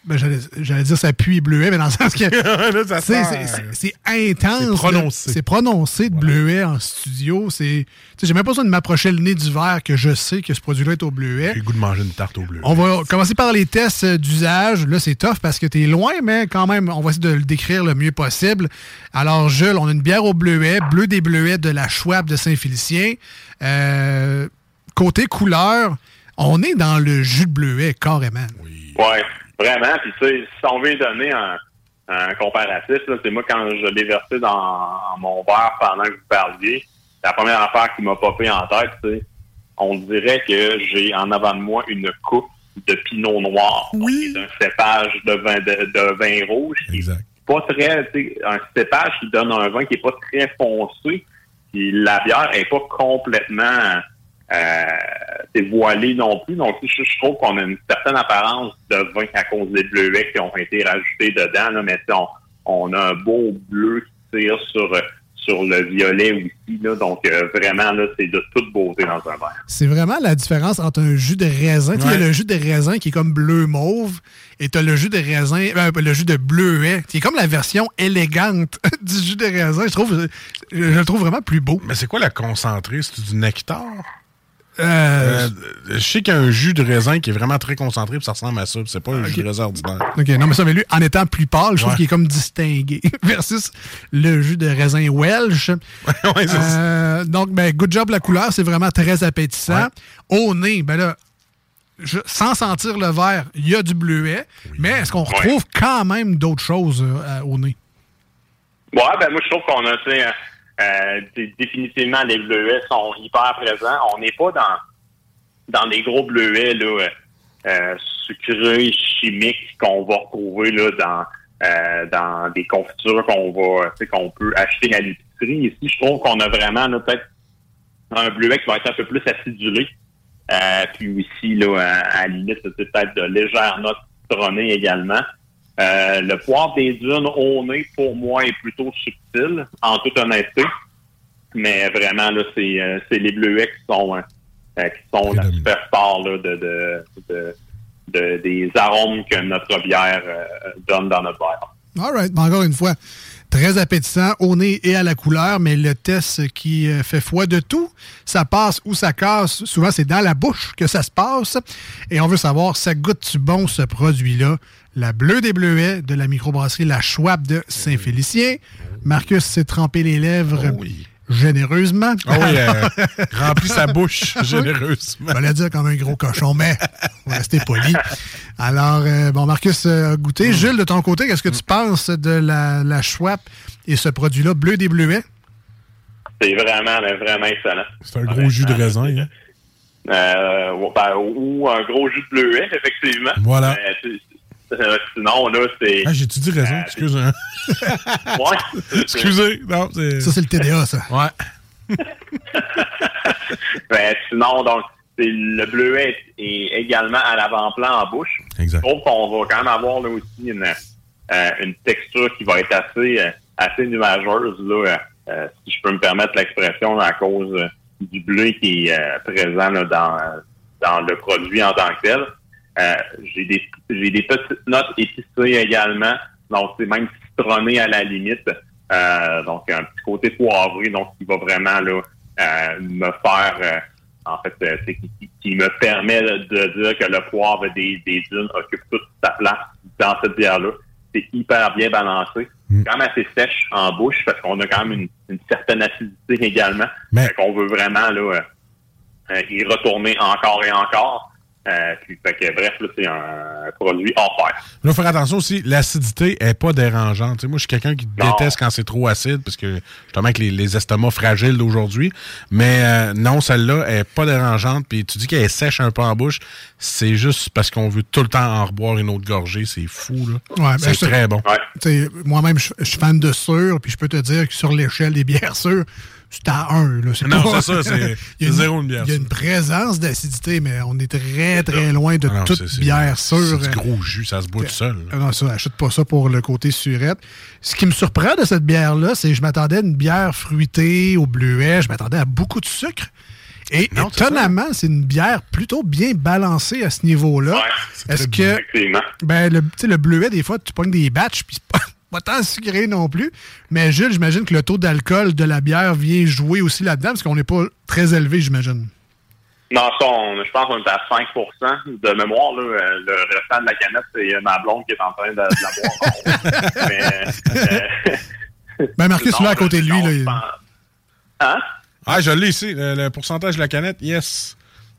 ben, j'allais dire ça pue bleuet, mais dans le sens que. [laughs] Sent. c'est- intense. C'est prononcé. C'est prononcé de bleuet en studio. C'est. J'ai même pas besoin de m'approcher le nez du verre que je sais que ce produit-là est au bleuet. J'ai le goût de manger une tarte au bleu. On va commencer par les tests euh, d'usage. Là, c'est tough parce que tu es loin, mais quand même, on va essayer de le décrire le mieux possible. Alors, Jules, on a une bière au bleuet, bleu des bleuets de la Schwab de Saint-Félicien. Euh, côté couleur, on est dans le jus de bleuet, carrément. Ouais, vraiment. Puis tu sais, si on veut donner un, un comparatif, c'est moi quand je l'ai versé dans mon verre pendant que vous parliez, la première affaire qui m'a popé en tête, c'est on dirait que j'ai en avant de moi une coupe de pinot noir. Oui. un cépage de vin de, de vin rouge qui est pas très, un cépage qui donne un vin qui est pas très foncé. Puis la bière est pas complètement c'est voilé non plus. Donc, je, je trouve qu'on a une certaine apparence de vin à cause des bleuets qui ont été rajoutés dedans. Là, mais on, on a un beau bleu qui tire sur, euh, sur le violet aussi. Là, donc, euh, vraiment, là, c'est de toute beauté dans un verre. C'est vraiment la différence entre un jus de raisin. Il y a Ouais. le jus de raisin qui est comme bleu-mauve et tu as le jus de raisin, euh, le jus de bleuet, qui est comme la version élégante [laughs] du jus de raisin. Je trouve, je, je le trouve vraiment plus beau. Mais c'est quoi la concentrée? C'est du nectar? Euh, Euh, je sais qu'il y a un jus de raisin qui est vraiment très concentré, puis ça ressemble à ça. C'est pas un jus de raisin ordinaire. OK, non, mais ça, mais lui, en étant plus pâle, je trouve Ouais. qu'il est comme distingué [laughs] versus le jus de raisin Welsh. [laughs] ouais, c'est Euh, donc, ben, good job la couleur, c'est vraiment très appétissant. Au nez, ben là, je- sans sentir le verre, il y a du bleuet, mais est-ce qu'on retrouve quand même d'autres choses euh, au nez? Ouais, ben moi je trouve qu'on a, tu sais, euh, dé- définitivement les bleuets sont hyper présents. On n'est pas dans dans des gros bleuets euh, sucrés, chimiques qu'on va retrouver là dans euh, dans des confitures qu'on va, qu'on peut acheter à l'épicerie. Ici, je trouve qu'on a vraiment peut-être un bleuet qui va être un peu plus acidulé. Puis aussi, là, à, à la peut-être de légères notes citronnées également. Euh, le poivre des dunes au nez, pour moi, est plutôt subtil, en toute honnêteté. Mais vraiment, là, c'est, euh, c'est les bleuets qui sont, euh, euh, qui sont la superstar là, de, de, de, de- des arômes que notre bière donne dans notre verre. All right. Encore une fois, très appétissant au nez et à la couleur, mais le test qui fait foi de tout, ça passe ou ça casse. Souvent, c'est dans la bouche que ça se passe. Et on veut savoir, ça goûte-tu bon ce produit-là? La bleue des bleuets de la microbrasserie La Schwab de Saint-Félicien. Marcus s'est trempé les lèvres généreusement. Ah oui, euh, [laughs] remplit sa bouche généreusement. Je vais dire comme un gros cochon, mais on va rester poli. Alors, euh, bon, Marcus a goûté. Mm. Jules, de ton côté, qu'est-ce que tu penses de la, la Schwab et ce produit-là, bleu des bleuets? C'est vraiment, vraiment excellent. C'est un gros jus de raisin. Hein? Euh, ou- ben, ou un gros jus de bleuet, effectivement. Voilà. Euh, sinon, là, c'est... Ah, j'ai-tu dit raison? Euh, Excuse. hein. Ouais. [laughs] Excusez. Non, c'est... Ça, c'est le TDA, ça. Ouais. [laughs] Ben, sinon, donc, le bleuet est également à l'avant-plan en bouche. Exact. Trouve qu'on va quand même avoir là aussi une, euh, une texture qui va être assez, assez nuageuse, là, si je peux me permettre l'expression, à cause du bleu qui est euh, présent là, dans, dans le produit en tant que tel. Euh, j'ai des j'ai des petites notes épicées également, donc c'est même citronné à la limite. Euh, donc un petit côté poivré, donc qui va vraiment là euh, me faire euh, en fait euh, c'est qui, qui- me permet de dire que le poivre des, des dunes occupe toute sa place dans cette bière-là. C'est hyper bien balancé. Quand même assez sèche en bouche parce qu'on a quand même une, une certaine acidité également. Mais- Fait qu'on veut vraiment là euh, y retourner encore et encore. Euh, puis, fait que, bref, là, c'est un produit hors pair. Il faut faire attention aussi, l'acidité est pas dérangeante. Tu sais, moi, je suis quelqu'un qui Non. déteste quand c'est trop acide, parce que justement avec les, les estomacs fragiles d'aujourd'hui. Mais euh, non, celle-là est pas dérangeante. Puis tu dis qu'elle est sèche un peu en bouche, c'est juste parce qu'on veut tout le temps en reboire une autre gorgée. C'est fou, là. Ouais, ben, c'est très bon. Tu sais, Moi-même, je je suis fan de sûr, puis je peux te dire que sur l'échelle des bières sûres, c'est à 1. Là. C'est Non, pas- c'est ça, c'est- [laughs] Il y a c'est zéro une bière Il y a une présence d'acidité, mais on est très, très loin de Ah non, toute c'est- c'est- bière sûre. C'est du gros jus, ça se boit tout seul. là. Ah Non, ça, achète pas ça pour le côté surette. Ce qui me surprend de cette bière-là, c'est que je m'attendais à une bière fruitée au bleuet, je m'attendais à beaucoup de sucre. Et Non, c'est étonnamment, c'est une bière plutôt bien balancée à ce niveau-là. Est-ce que Effectivement. ben, le, tu sais, le bleuet, des fois, tu pognes des batchs, puis c'est pas, tant sucré non plus. Mais Jules, j'imagine que le taux d'alcool de la bière vient jouer aussi là-dedans, parce qu'on n'est pas très élevé, j'imagine. Non, ça, on- je pense qu'on est à 5% de mémoire. Là, le restant de la canette, c'est euh, ma blonde qui est en train de, de la boire. [laughs] Mais, euh, Ben, Marcus, non, là, à côté de lui, non, là, je il- pense- Hein? Ah, je l'ai ici. Le, le pourcentage de la canette, yes.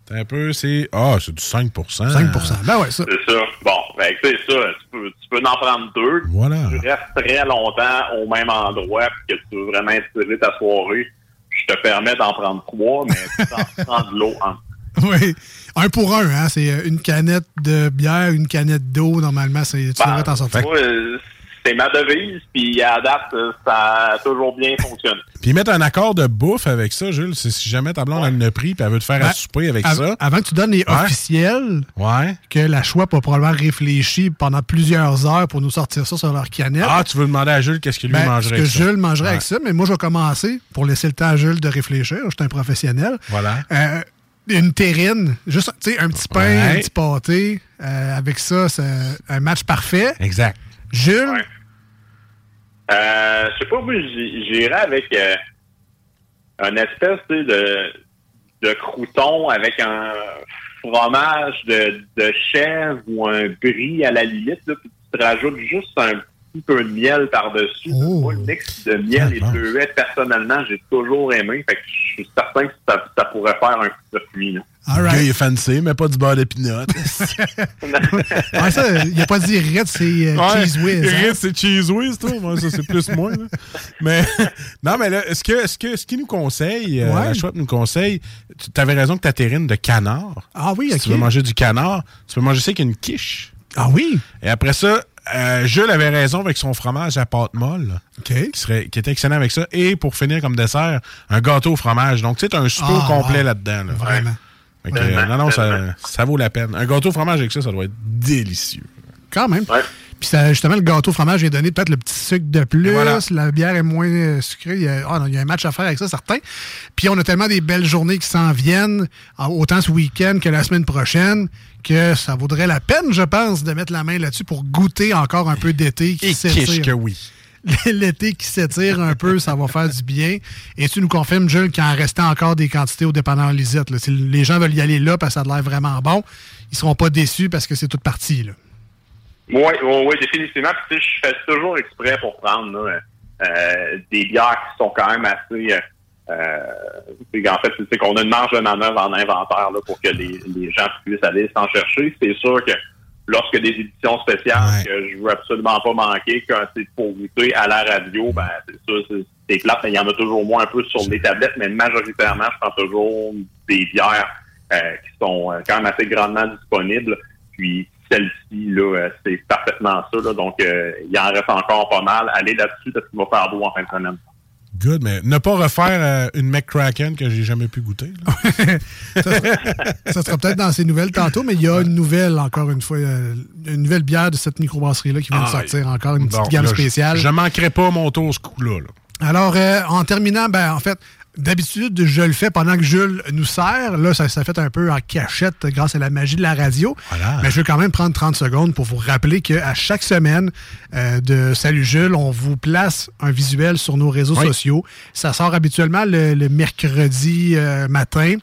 C'est un peu, c'est. Ah, c'est du 5% 5% Ben ouais, ça. C'est ça. Bon, ben, c'est ça. Tu peux, tu peux en prendre deux. Voilà. Tu restes très longtemps au même endroit puis que tu veux vraiment étirer ta soirée. Je te permets d'en prendre trois, mais tu t'en prends de l'eau en [laughs] Oui. Un pour un, hein. C'est euh, une canette de bière, une canette d'eau, normalement. c'est- Tu devrais t'en sortir. Moi, euh, c'est ma devise, puis à date, ça a toujours bien fonctionné. Puis mettre un accord de bouffe avec ça, Jules, c'est si jamais ta blonde a une prix puis elle veut te faire Ben, à souper avec av- ça. Avant que tu donnes les Ouais. officiels, Ouais. que la Schwab a probablement réfléchi pendant plusieurs heures pour nous sortir ça sur leur canette. Ah, tu veux demander à Jules qu'est-ce qu'il lui Ben, mangerait que avec ça. Jules mangerait Ouais. avec ça, mais moi, je vais commencer pour laisser le temps à Jules de réfléchir. Je suis un professionnel. Voilà. Euh, une terrine, juste tu sais, un petit pain, Ouais. un petit pâté. euh, avec ça, c'est un match parfait. Exact. Jules, Euh, je sais pas, moi, j'irais avec euh, un espèce tu sais, de, de crouton avec un fromage de, de chèvre ou un brie à la limite, là, puis tu te rajoutes juste un petit peu de miel par-dessus. Moi, le mix de miel et de bleuet, personnellement, j'ai toujours aimé. Fait que je suis certain que ça, ça pourrait faire un coup de circuit. là. Le gars, il est fancy, mais pas du beurre de pinot. [laughs] Ouais, ça, il a pas dit Ritz, c'est euh, Ouais, Cheese Whiz. hein? Ritz, c'est Cheese Whiz, toi. Moi, ça, c'est plus moi. là. Mais, [laughs] non, mais là, est-ce que, est-ce que, ce qu'il nous conseille, euh, Ouais. la Schwab nous conseille, tu avais raison que ta terrine de canard. Ah oui, Si ok. tu veux manger du canard, tu peux manger ça avec une quiche. Ah oui? Et après ça, euh, Jules avait raison avec son fromage à pâte molle. Qui, serait, qui était excellent avec ça. Et pour finir comme dessert, un gâteau au fromage. Donc, tu sais, t'as un souper Ah, complet wow. là-dedans. là. Vraiment. Que, euh, non, non, ça, vraiment. ça vaut la peine. Un gâteau au fromage avec ça, ça doit être délicieux. Quand même. Puis ça, justement, le gâteau au fromage vient donner peut-être le petit sucre de plus. Voilà. La bière est moins euh, sucrée. Il y, a, non, il y a un match à faire avec ça, certain. Puis on a tellement des belles journées qui s'en viennent, ah, autant ce week-end que la semaine prochaine, que ça vaudrait la peine, je pense, de mettre la main là-dessus pour goûter encore un peu d'été qui Et s'étire. quiche que oui? [laughs] L'été qui s'étire un peu, ça va faire du bien. Et tu nous confirmes, Jules, qu'il en restait encore des quantités au dépanneur Lisette. là. Si les gens veulent y aller là parce que ça a l'air vraiment bon, ils seront pas déçus parce que c'est toute partie. Oui, oui, oui, définitivement. Puis, je fais toujours exprès pour prendre euh, des bières qui sont quand même assez, euh, Euh, en fait, c'est qu'on a une marge de manœuvre en inventaire là, pour que les gens puissent aller s'en chercher. C'est sûr que lorsque des éditions spéciales que je veux absolument pas manquer, quand c'est pour goûter à la radio, ben c'est ça, c'est- c'est plate, mais il y en a toujours moins un peu sur les tablettes, mais majoritairement, je prends toujours des bières euh, qui sont euh, quand même assez grandement disponibles. Puis celle-ci, là, euh, c'est parfaitement ça. Là, donc, euh, il en reste encore pas mal. Allez là-dessus parce qu'il va faire beau en fin de semaine. Good, mais ne pas refaire euh, une McCracken que j'ai jamais pu goûter. [laughs] Ça sera peut-être dans ces nouvelles tantôt, mais il y a une nouvelle, encore une fois, euh, une nouvelle bière de cette microbrasserie-là qui vient de Ah, sortir encore, une petite gamme là, spéciale. Je, manquerai pas mon tour ce coup-là. là. Alors, euh, en terminant, ben, en fait, d'habitude, je le fais pendant que Jules nous sert. Là, ça s'est fait un peu en cachette grâce à la magie de la radio. Mais je vais quand même prendre 30 secondes pour vous rappeler qu'à chaque semaine euh, de Salut Jules, on vous place un visuel sur nos réseaux Oui. sociaux. Ça sort habituellement le, le mercredi euh, matin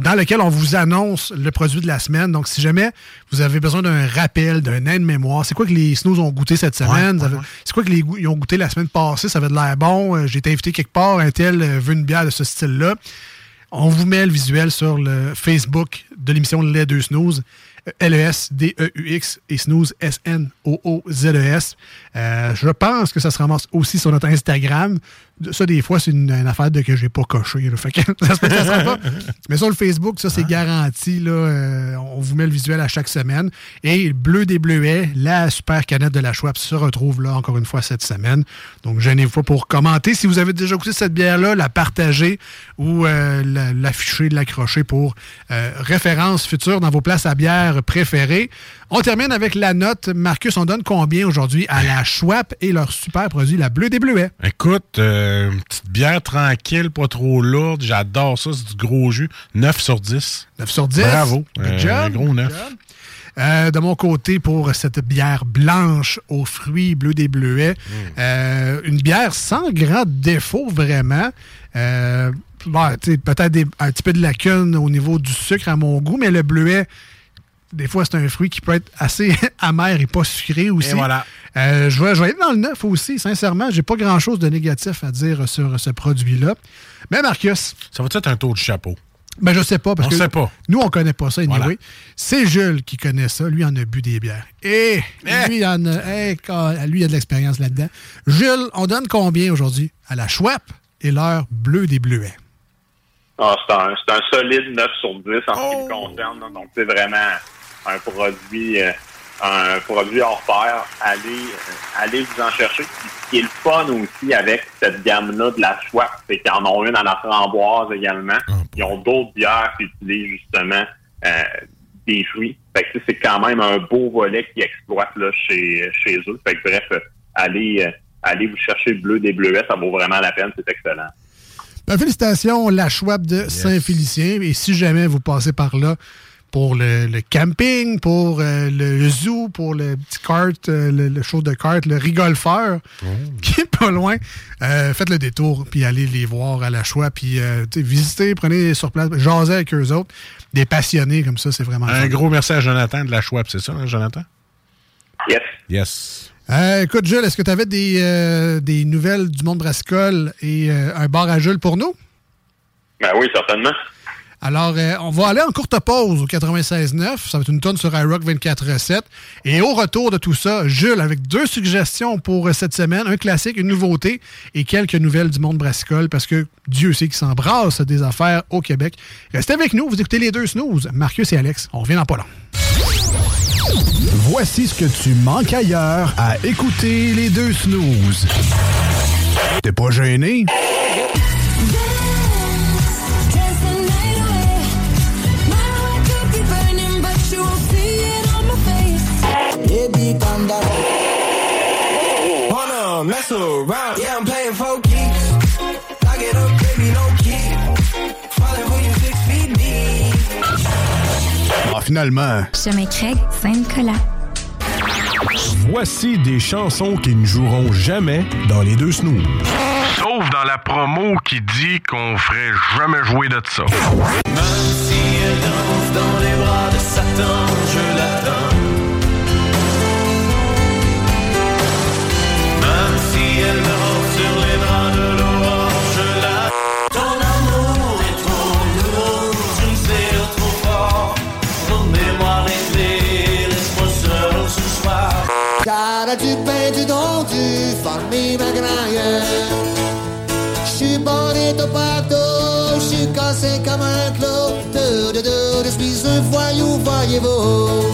dans lequel on vous annonce le produit de la semaine. Donc, si jamais vous avez besoin d'un rappel, d'un aide-mémoire, c'est quoi que les snooze ont goûté cette semaine? C'est quoi que les ils ont goûté la semaine passée? Ça avait de l'air bon. Euh, J'ai été invité quelque part. Un tel euh, veut une bière de ce style-là. On vous met le visuel sur le Facebook de l'émission Les Deux Snooze. L-E-S-D-E-U-X et Snooze S-N-O-O-Z-E-S. Euh, je pense que ça se ramasse aussi sur notre Instagram. Ça, des fois, c'est une, une affaire de que j'ai pas coché. là. Fait que [laughs] ça se peut que ça sera pas. Mais sur le Facebook, ça, c'est garanti. Là, Euh, on vous met le visuel à chaque semaine. Et Bleu des Bleuets, la super canette de la Schwab se retrouve là encore une fois cette semaine. Donc, gênez-vous pas pour commenter. Si vous avez déjà goûté cette bière-là, la partager ou euh, la- l'afficher, l'accrocher pour euh, référence future dans vos places à bière préférées. On termine avec la note. Marcus, on donne combien aujourd'hui à la Schwab et leur super produit, la Bleu des Bleuets? Écoute, euh, une petite bière tranquille, pas trop lourde. J'adore ça, c'est du gros jus. 9 sur 10. 9 sur 10. Bravo. Good Euh, job. un gros 9. Euh, de mon côté, pour cette bière blanche aux fruits bleus des bleuets, euh, une bière sans grand défaut vraiment. Euh, bon, tu sais, peut-être un petit peu de lacune au niveau du sucre à mon goût, mais le bleuet, des fois, c'est un fruit qui peut être assez [laughs] amer et pas sucré aussi. Et voilà. Euh, je, vais, je vais être dans le neuf aussi, sincèrement. J'ai pas grand-chose de négatif à dire sur ce produit-là. Mais Marcus. Ça va être un tour de chapeau? Ben, je sais pas. Parce On que sait pas. Nous, on connaît pas ça, anyway. Voilà. C'est Jules qui connaît ça. Lui, il en a bu des bières. Et lui, il en a, eh, lui, il a de l'expérience là-dedans. Jules, on donne combien aujourd'hui à la Schwab et l'heure bleue des bleuets? Ah, c'est un, c'est un solide 9 sur 10 en ce qui me concerne. là. Donc, c'est vraiment un produit, euh, un produit hors pair. Allez, euh, allez vous en chercher. Puis, ce qui est le fun aussi avec cette gamme-là de la Schwab, c'est qu'ils en ont une à la framboise également. Ils ont d'autres bières qui utilisent justement euh, des fruits. Fait que c'est quand même un beau volet qu'ils exploitent là, chez, chez eux. Fait que bref, allez, euh, allez vous chercher le bleu des bleuets, ça vaut vraiment la peine, c'est excellent. Ben, félicitations, la Schwab de Saint-Félicien. Et si jamais vous passez par là pour le, le camping, pour euh, le zoo, pour le petit kart, euh, le, le show de kart, le rigolfeur, qui est pas loin, euh, faites le détour, puis allez les voir à la Schwab, puis euh, visitez, prenez sur place, jasez avec eux autres. Des passionnés comme ça, c'est vraiment Un fun. gros merci à Jonathan de la Schwab, c'est ça, hein, Jonathan? Yes. Yes. Euh, écoute, Jules, est-ce que tu avais des, euh, des nouvelles du monde brassicole et euh, un bar à Jules pour nous? Ben oui, certainement. Alors, euh, on va aller en courte pause au 96.9. Ça va être une tonne sur iRock 24.7. Et au retour de tout ça, Jules, avec deux suggestions pour euh, cette semaine, un classique, une nouveauté et quelques nouvelles du monde brassicole parce que Dieu sait qu'il s'embrasse des affaires au Québec. Restez avec nous, vous écoutez les deux snooze, Marcus et Alex. On revient dans pas. Voici ce que tu manques ailleurs à écouter les deux snooze. T'es pas gêné? Ah, finalement. Chemin Craig, Saint-Nicolas. Voici des chansons qui ne joueront jamais dans les deux snooze. Sauf dans la promo qui dit qu'on ferait jamais jouer de ça. Même si elle danse dans les bras de Satan, je avec du pain, du don, du farmi magrailleur. J'suis borné de partout, j'suis cassé comme un clou. De, de, je suis un voyou, voyez-vous.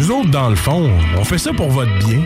Nous autres, dans le fond, on fait ça pour votre bien.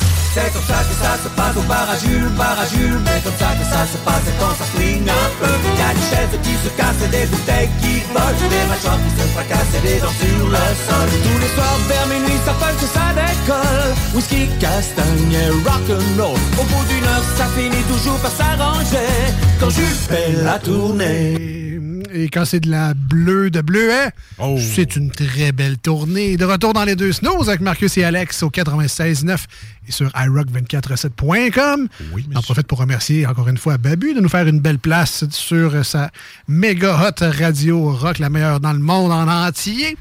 [laughs] C'est comme ça que ça se passe au bar à Jules, bar à Jules. Mais comme ça que ça se passe quand ça swing un peu. Y a des chaises qui se cassent et des bouteilles qui volent. Des machins qui se fracassent et des dents sur le sol. Tous les soirs vers minuit, ça punch ça décolle. Whisky, castagne et rock'n'roll. Au bout d'une heure, ça finit toujours par s'arranger. Quand Jules fait la tournée. Et quand c'est de la bleue de bleuet, c'est une très belle tournée. De retour dans les deux snows avec Marcus et Alex au 96.9 et sur iRock247.com. Oui, J'en profite pour remercier encore une fois Babu de nous faire une belle place sur sa méga hot radio rock, la meilleure dans le monde en entier.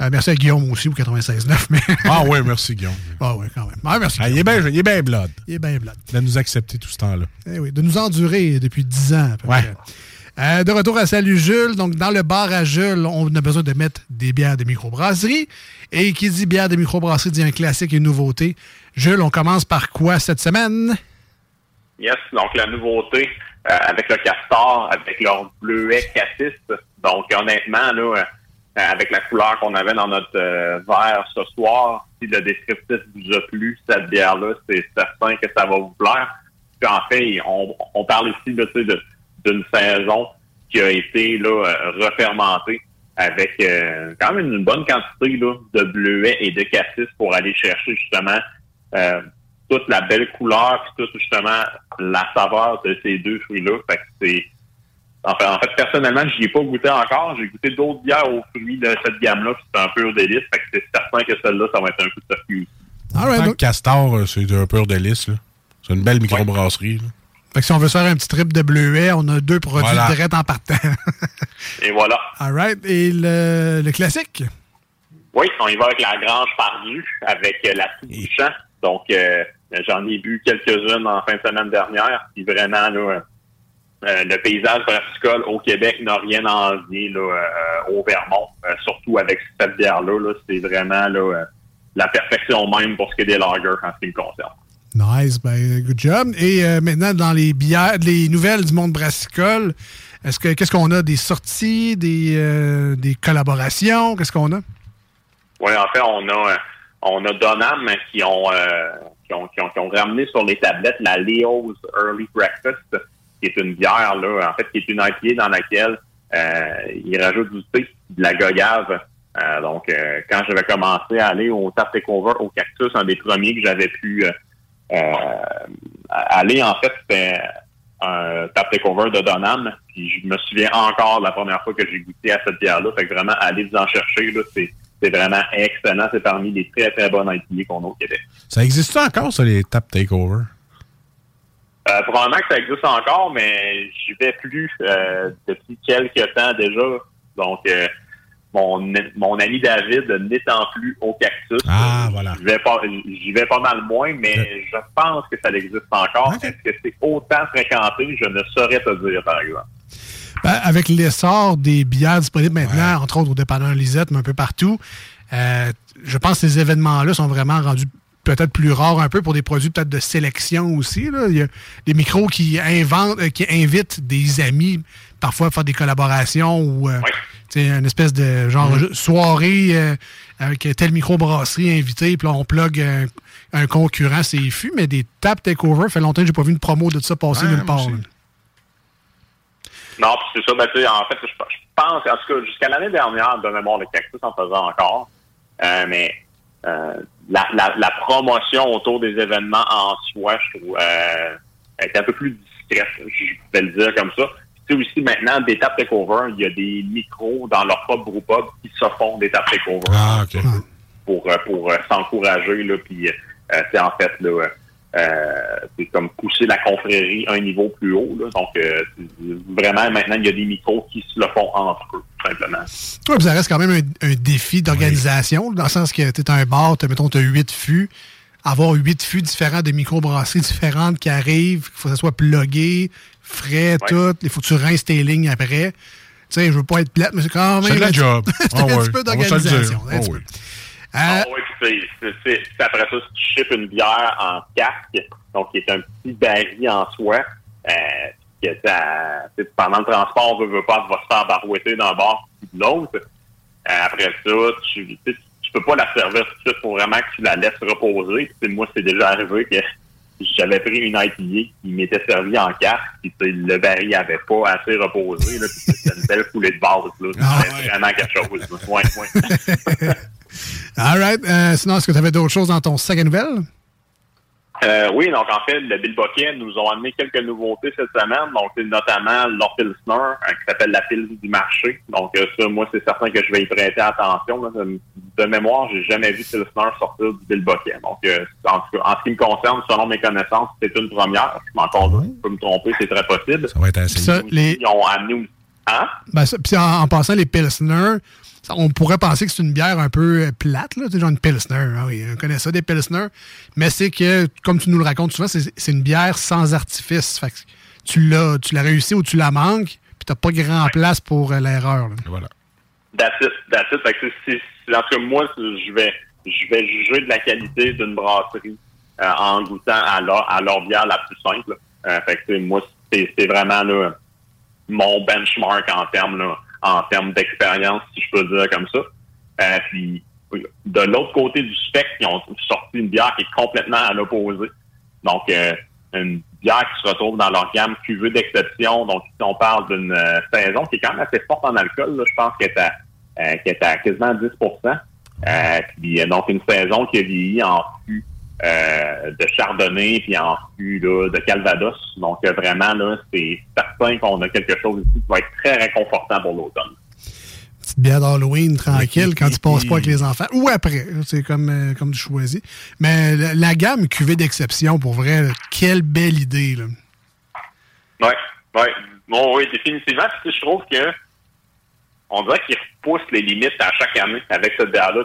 Euh, merci à Guillaume aussi au 96.9. Mais... Ah oui, merci Guillaume. [laughs] Ah oui, quand même. Ah, merci. Ah, il est bien il est bien blood. Il est bien blood. De nous accepter tout ce temps-là. Eh oui, de nous endurer depuis 10 ans. à peu Ouais. près. Euh, de retour à Salut Jules. Donc, dans le bar à Jules, on a besoin de mettre des bières de microbrasserie. Et qui dit bière de microbrasserie dit un classique et une nouveauté. Jules, on commence par quoi cette semaine? Yes, donc la nouveauté euh, avec le castor, avec leur bleuet cassis. Donc honnêtement, euh, avec la couleur qu'on avait dans notre verre ce soir, si le descriptif vous a plu, cette bière-là, c'est certain que ça va vous plaire. Puis en fait, on, parle ici sais, de- d'une saison qui a été là, refermentée avec euh, quand même une bonne quantité là, de bleuet et de cassis pour aller chercher justement euh, toute la belle couleur puis toute justement la saveur de ces deux fruits-là. Fait que c'est en fait, en fait, personnellement, j'y ai pas goûté encore. J'ai goûté d'autres bières aux fruits de cette gamme-là, puis c'est un pur délice. Fait que c'est certain que celle-là, ça va être un coup de circuit que Castor, euh, c'est un pur délice. là. C'est une belle microbrasserie. là. Fait que si on veut se faire un petit trip de bleuet, on a deux produits Voilà. directs en partant. [laughs] Et voilà. All right. Et le, le classique? Oui, on y va avec la grange pardue, avec euh, la soupe du champ. Donc, euh, j'en ai bu quelques-unes en fin de semaine dernière. Puis vraiment, là, euh, le paysage brassicole au Québec n'a rien à envier là, euh, au Vermont. Euh, surtout avec cette bière-là, là, c'est vraiment là, euh, la perfection même pour ce qui est des lagers en ce qui me concerne. Nice, ben, good job. Et euh, maintenant, dans les bières, les nouvelles du monde brassicole, est-ce que qu'est-ce qu'on a? Des sorties, des, euh, des collaborations? Qu'est-ce qu'on a? Oui, en fait, on a euh, on a Donham qui ont, qui ont, qui ont qui ont ramené sur les tablettes la Leo's Early Breakfast, qui est une bière là, en fait, qui est une IPA dans laquelle ils rajoutent du thé, de la goyave. Donc, quand j'avais commencé à aller au Tap Takeover au Cactus, un des premiers que j'avais pu aller, en fait, c'était un Tap Takeover de Donham. Puis je me souviens encore de la première fois que j'ai goûté à cette bière-là. Fait que vraiment, allez vous en chercher, là, c'est c'est vraiment excellent. C'est parmi les très, très bonnes IPA qu'on a au Québec. Ça existe encore, ça, les tap takeover? Euh, probablement que ça existe encore, mais j'y vais plus euh, depuis quelques temps déjà. Donc, euh, mon, mon ami David n'étant plus au cactus, Ah, voilà. j'y vais pas, j'y vais pas mal moins, mais je pense que ça existe encore. Est-ce que c'est autant fréquenté? Je ne saurais te dire, par exemple. Ben, avec l'essor des bières disponibles maintenant, entre autres au dépanneur Lisette, mais un peu partout, euh, je pense que ces événements-là sont vraiment rendus peut-être plus rares un peu pour des produits peut-être de sélection aussi. là. Il y a des micros qui inventent, euh, qui invitent des amis parfois à faire des collaborations ou euh, sais, une espèce de genre Mm-hmm. soirée euh, avec telle microbrasserie invitée, puis là on plug un, un concurrent, c'est fou, mais des tap takeover, fait longtemps que j'ai pas vu une promo de ça passer Ouais, nulle part. Non, puis c'est ça. Ben, tu sais, en fait, je, je pense, en tout cas, jusqu'à l'année dernière, de mémoire, le cactus en faisait encore. Euh, mais euh, la, la, la promotion autour des événements en soi, je trouve, euh, est un peu plus discrète, je vais le dire comme ça. Tu sais aussi, maintenant, des tap takeover, il y a des micros dans leur propre groupe up qui se font des tap takeover Ah, OK. pour, euh, pour euh, s'encourager. Là, puis, euh, c'est en fait, là, euh, c'est comme pousser la confrérie un niveau plus haut. Là. Donc, euh, vraiment, maintenant, il y a des micros qui se le font entre eux, tout simplement. Ouais, ça reste quand même un, un défi d'organisation, dans le sens que tu es un bar, t'as, mettons, tu as huit fûts. Avoir huit fûts différents de microbrasseries différentes qui arrivent, il faut que ça soit plugué, frais, tout. Il faut que tu rinces tes lignes après. Tu sais, je veux pas être plate, mais c'est quand même. [laughs] C'est la job. c'est un ouais, petit peu on va le d'organisation. Ah oui. peu. Ah oui, puis c'est- c'est- c'est après ça, si tu ships une bière en casque, donc qui est un petit baril en soi, euh, que ça, pendant le transport, veut, veut pas, tu vas se faire barouetter d'un bord ou de l'autre. Euh, après ça, tu, tu sais, tu peux pas la servir tout de suite, faut vraiment que tu la laisses reposer. Puis, moi, c'est déjà arrivé que j'avais pris une IPA qui m'était servie en casque, puis le baril avait pas assez reposé, là, puis c'était une belle foulée de base, là. C'était vraiment quelque chose. là. Ouais, ouais. [laughs] All right. Euh, sinon, est-ce que tu avais d'autres choses dans ton sac à nouvelles? Euh, oui, donc en fait, le Bill Bucket nous ont amené quelques nouveautés cette semaine, donc c'est notamment leur Pilsner, euh, qui s'appelle la pile du marché. Donc euh, ça, moi, c'est certain que je vais y prêter attention. là. De, de mémoire, j'ai jamais vu Pilsner sortir du Bill Bucket. Donc, euh, en, tout cas, en ce qui me concerne, selon mes connaissances, c'est une première. Je m'en là, je peux me tromper, c'est très possible. Ça va être assez. Ça, les- Ils ont amené Hein? Ben, ça- puis en, en passant, les Pilsner, ça, on pourrait penser que c'est une bière un peu euh, plate, là, genre une Pilsner. Ah oui, on connaît ça, des Pilsner. Mais c'est que, comme tu nous le racontes souvent, c'est c'est une bière sans artifice. Fait que tu l'as tu l'as réussi ou tu la manques, puis t'as pas grand place pour euh, l'erreur. là. Voilà. That's it, that's it. Fait que c'est- c'est- moi, je vais, je vais juger de la qualité d'une brasserie euh, en goûtant à leur, à leur bière la plus simple. Euh, fait que, moi, c'est c'est vraiment là, mon benchmark en termes là, en termes d'expérience, si je peux dire comme ça. Euh, puis, de l'autre côté du spectre, ils ont sorti une bière qui est complètement à l'opposé. Donc, euh, une bière qui se retrouve dans leur gamme cuvée d'exception. Donc, si on parle d'une euh, saison qui est quand même assez forte en alcool, je pense qu'elle est, à, euh, quasiment 10% euh, puis, donc, une saison qui a vieilli en fût euh, de chardonnay puis en fût là, de calvados. Donc, euh, vraiment, là, c'est certain qu'on a quelque chose ici qui va être très réconfortant pour l'automne. Petite bière d'Halloween tranquille quand tu passes pas avec les enfants. Ou après, c'est comme, euh, comme tu choisis. Mais la, la gamme cuvée d'exception, pour vrai, là, quelle belle idée. Là. Oui, oui. Bon, oui, définitivement. Puis, je trouve que on dirait qu'ils repoussent les limites à chaque année avec cette bière-là.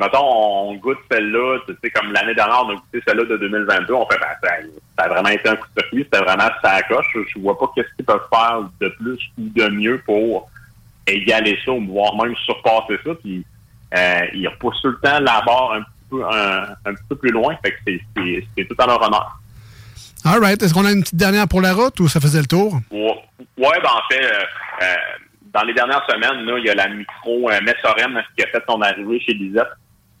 Mettons, on goûte celle-là, tu sais, comme l'année dernière, on a goûté celle-là de 2022, on fait, ben, ça, ça a vraiment été un coup de circuit, c'était vraiment ça coche. Je, vois pas qu'est-ce qu'ils peuvent faire de plus ou de mieux pour égaler ça, ou voire même surpasser ça, puis euh, ils repoussent tout le temps la barre un petit peu, un, un petit peu plus loin, fait que c'est- tout à leur honneur. All right. Est-ce qu'on a une petite dernière pour la route ou ça faisait le tour? Ouais, ouais, ben en fait, euh, euh, dans les dernières semaines, là, il y a la micro euh, Messorem qui a fait son arrivée chez Lisette.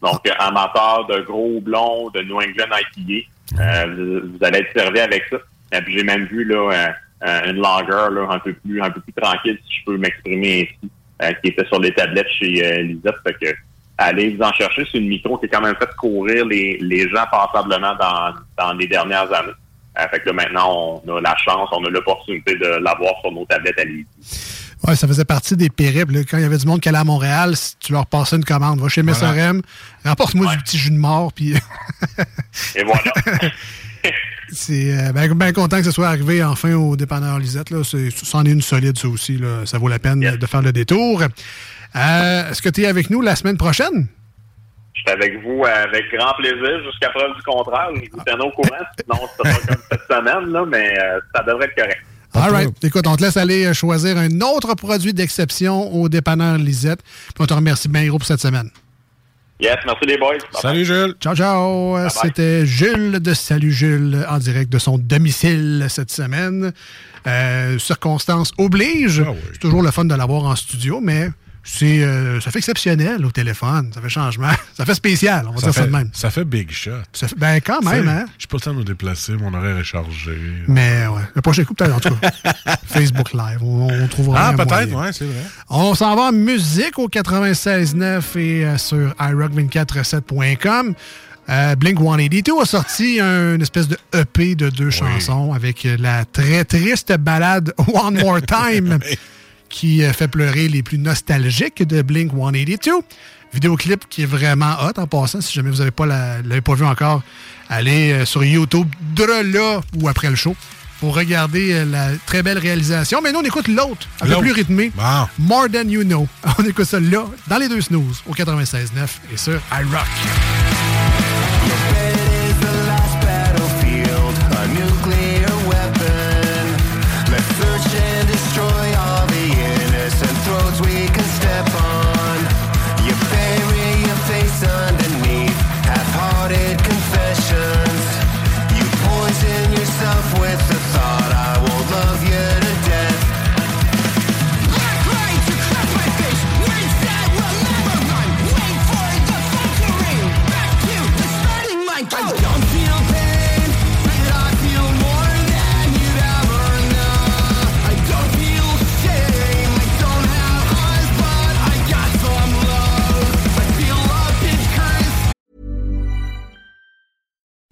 Donc, euh, amateur de gros blonds de New England IPA. Euh, vous, allez être servi avec ça. Et puis j'ai même vu là euh, euh, une longueur là, un peu plus un peu plus tranquille, si je peux m'exprimer ainsi, euh, qui était sur les tablettes chez euh, Lisette. Fait que allez vous en chercher. C'est une micro qui a quand même fait courir les, les gens passablement dans, dans les dernières années. Euh, fait que là, maintenant, on a la chance, on a l'opportunité de l'avoir sur nos tablettes à Lévis. Ouais, ça faisait partie des périples. Quand il y avait du monde qui allait à Montréal, si tu leur passais une commande, va chez Voilà. Messorem, rapporte-moi du petit jus de mort, puis [laughs] Et voilà. [laughs] c'est euh, ben, ben content que ce soit arrivé enfin au dépanneur Lisette. Là. C'est, c'en est une solide, ça aussi. Là. Ça vaut la peine de faire le détour. Euh, est-ce que tu es avec nous la semaine prochaine? Je suis avec vous euh, avec grand plaisir jusqu'à preuve du contraire. Je vous tiens au courant, sinon c'est pas comme cette semaine, là, mais euh, ça devrait être correct. All right. Écoute, on te laisse aller euh, choisir un autre produit d'exception au dépanneur Lisette. Puis on te remercie bien gros pour cette semaine. Yes, merci les boys. Bye-bye. Jules. Ciao, ciao. C'était Jules de Salut Jules en direct de son domicile cette semaine. Euh, circonstances oblige. C'est toujours le fun de l'avoir en studio, mais c'est euh, ça fait exceptionnel au téléphone. Ça fait changement. [laughs] Ça fait spécial, on va Ça dire ça fait, de même. ça fait big shot. Ça fait- ben, quand même, hein? J'ai pas le temps de me déplacer, mon horaire est chargé. Mais ouais, le prochain coup, peut-être, en tout cas. [laughs] Facebook Live, on, on trouvera Ah, peut-être, ouais, c'est vrai. On s'en va en musique au 96.9 et euh, sur iRock247.com. Euh, Blink 182 a sorti un- une espèce de EP de deux chansons avec euh, la très triste balade One More Time [laughs] qui euh, fait pleurer les plus nostalgiques de Blink 182. Vidéoclip qui est vraiment hot en passant. Si jamais vous n'avez pas la- l'avez pas vu encore, allez euh, sur YouTube de là ou après le show pour regarder euh, la très belle réalisation. Mais nous, on écoute l'autre, un peu plus rythmé. More Than You Know. [laughs] On écoute ça là, dans les deux snooze, au 96.9 et sur iRock.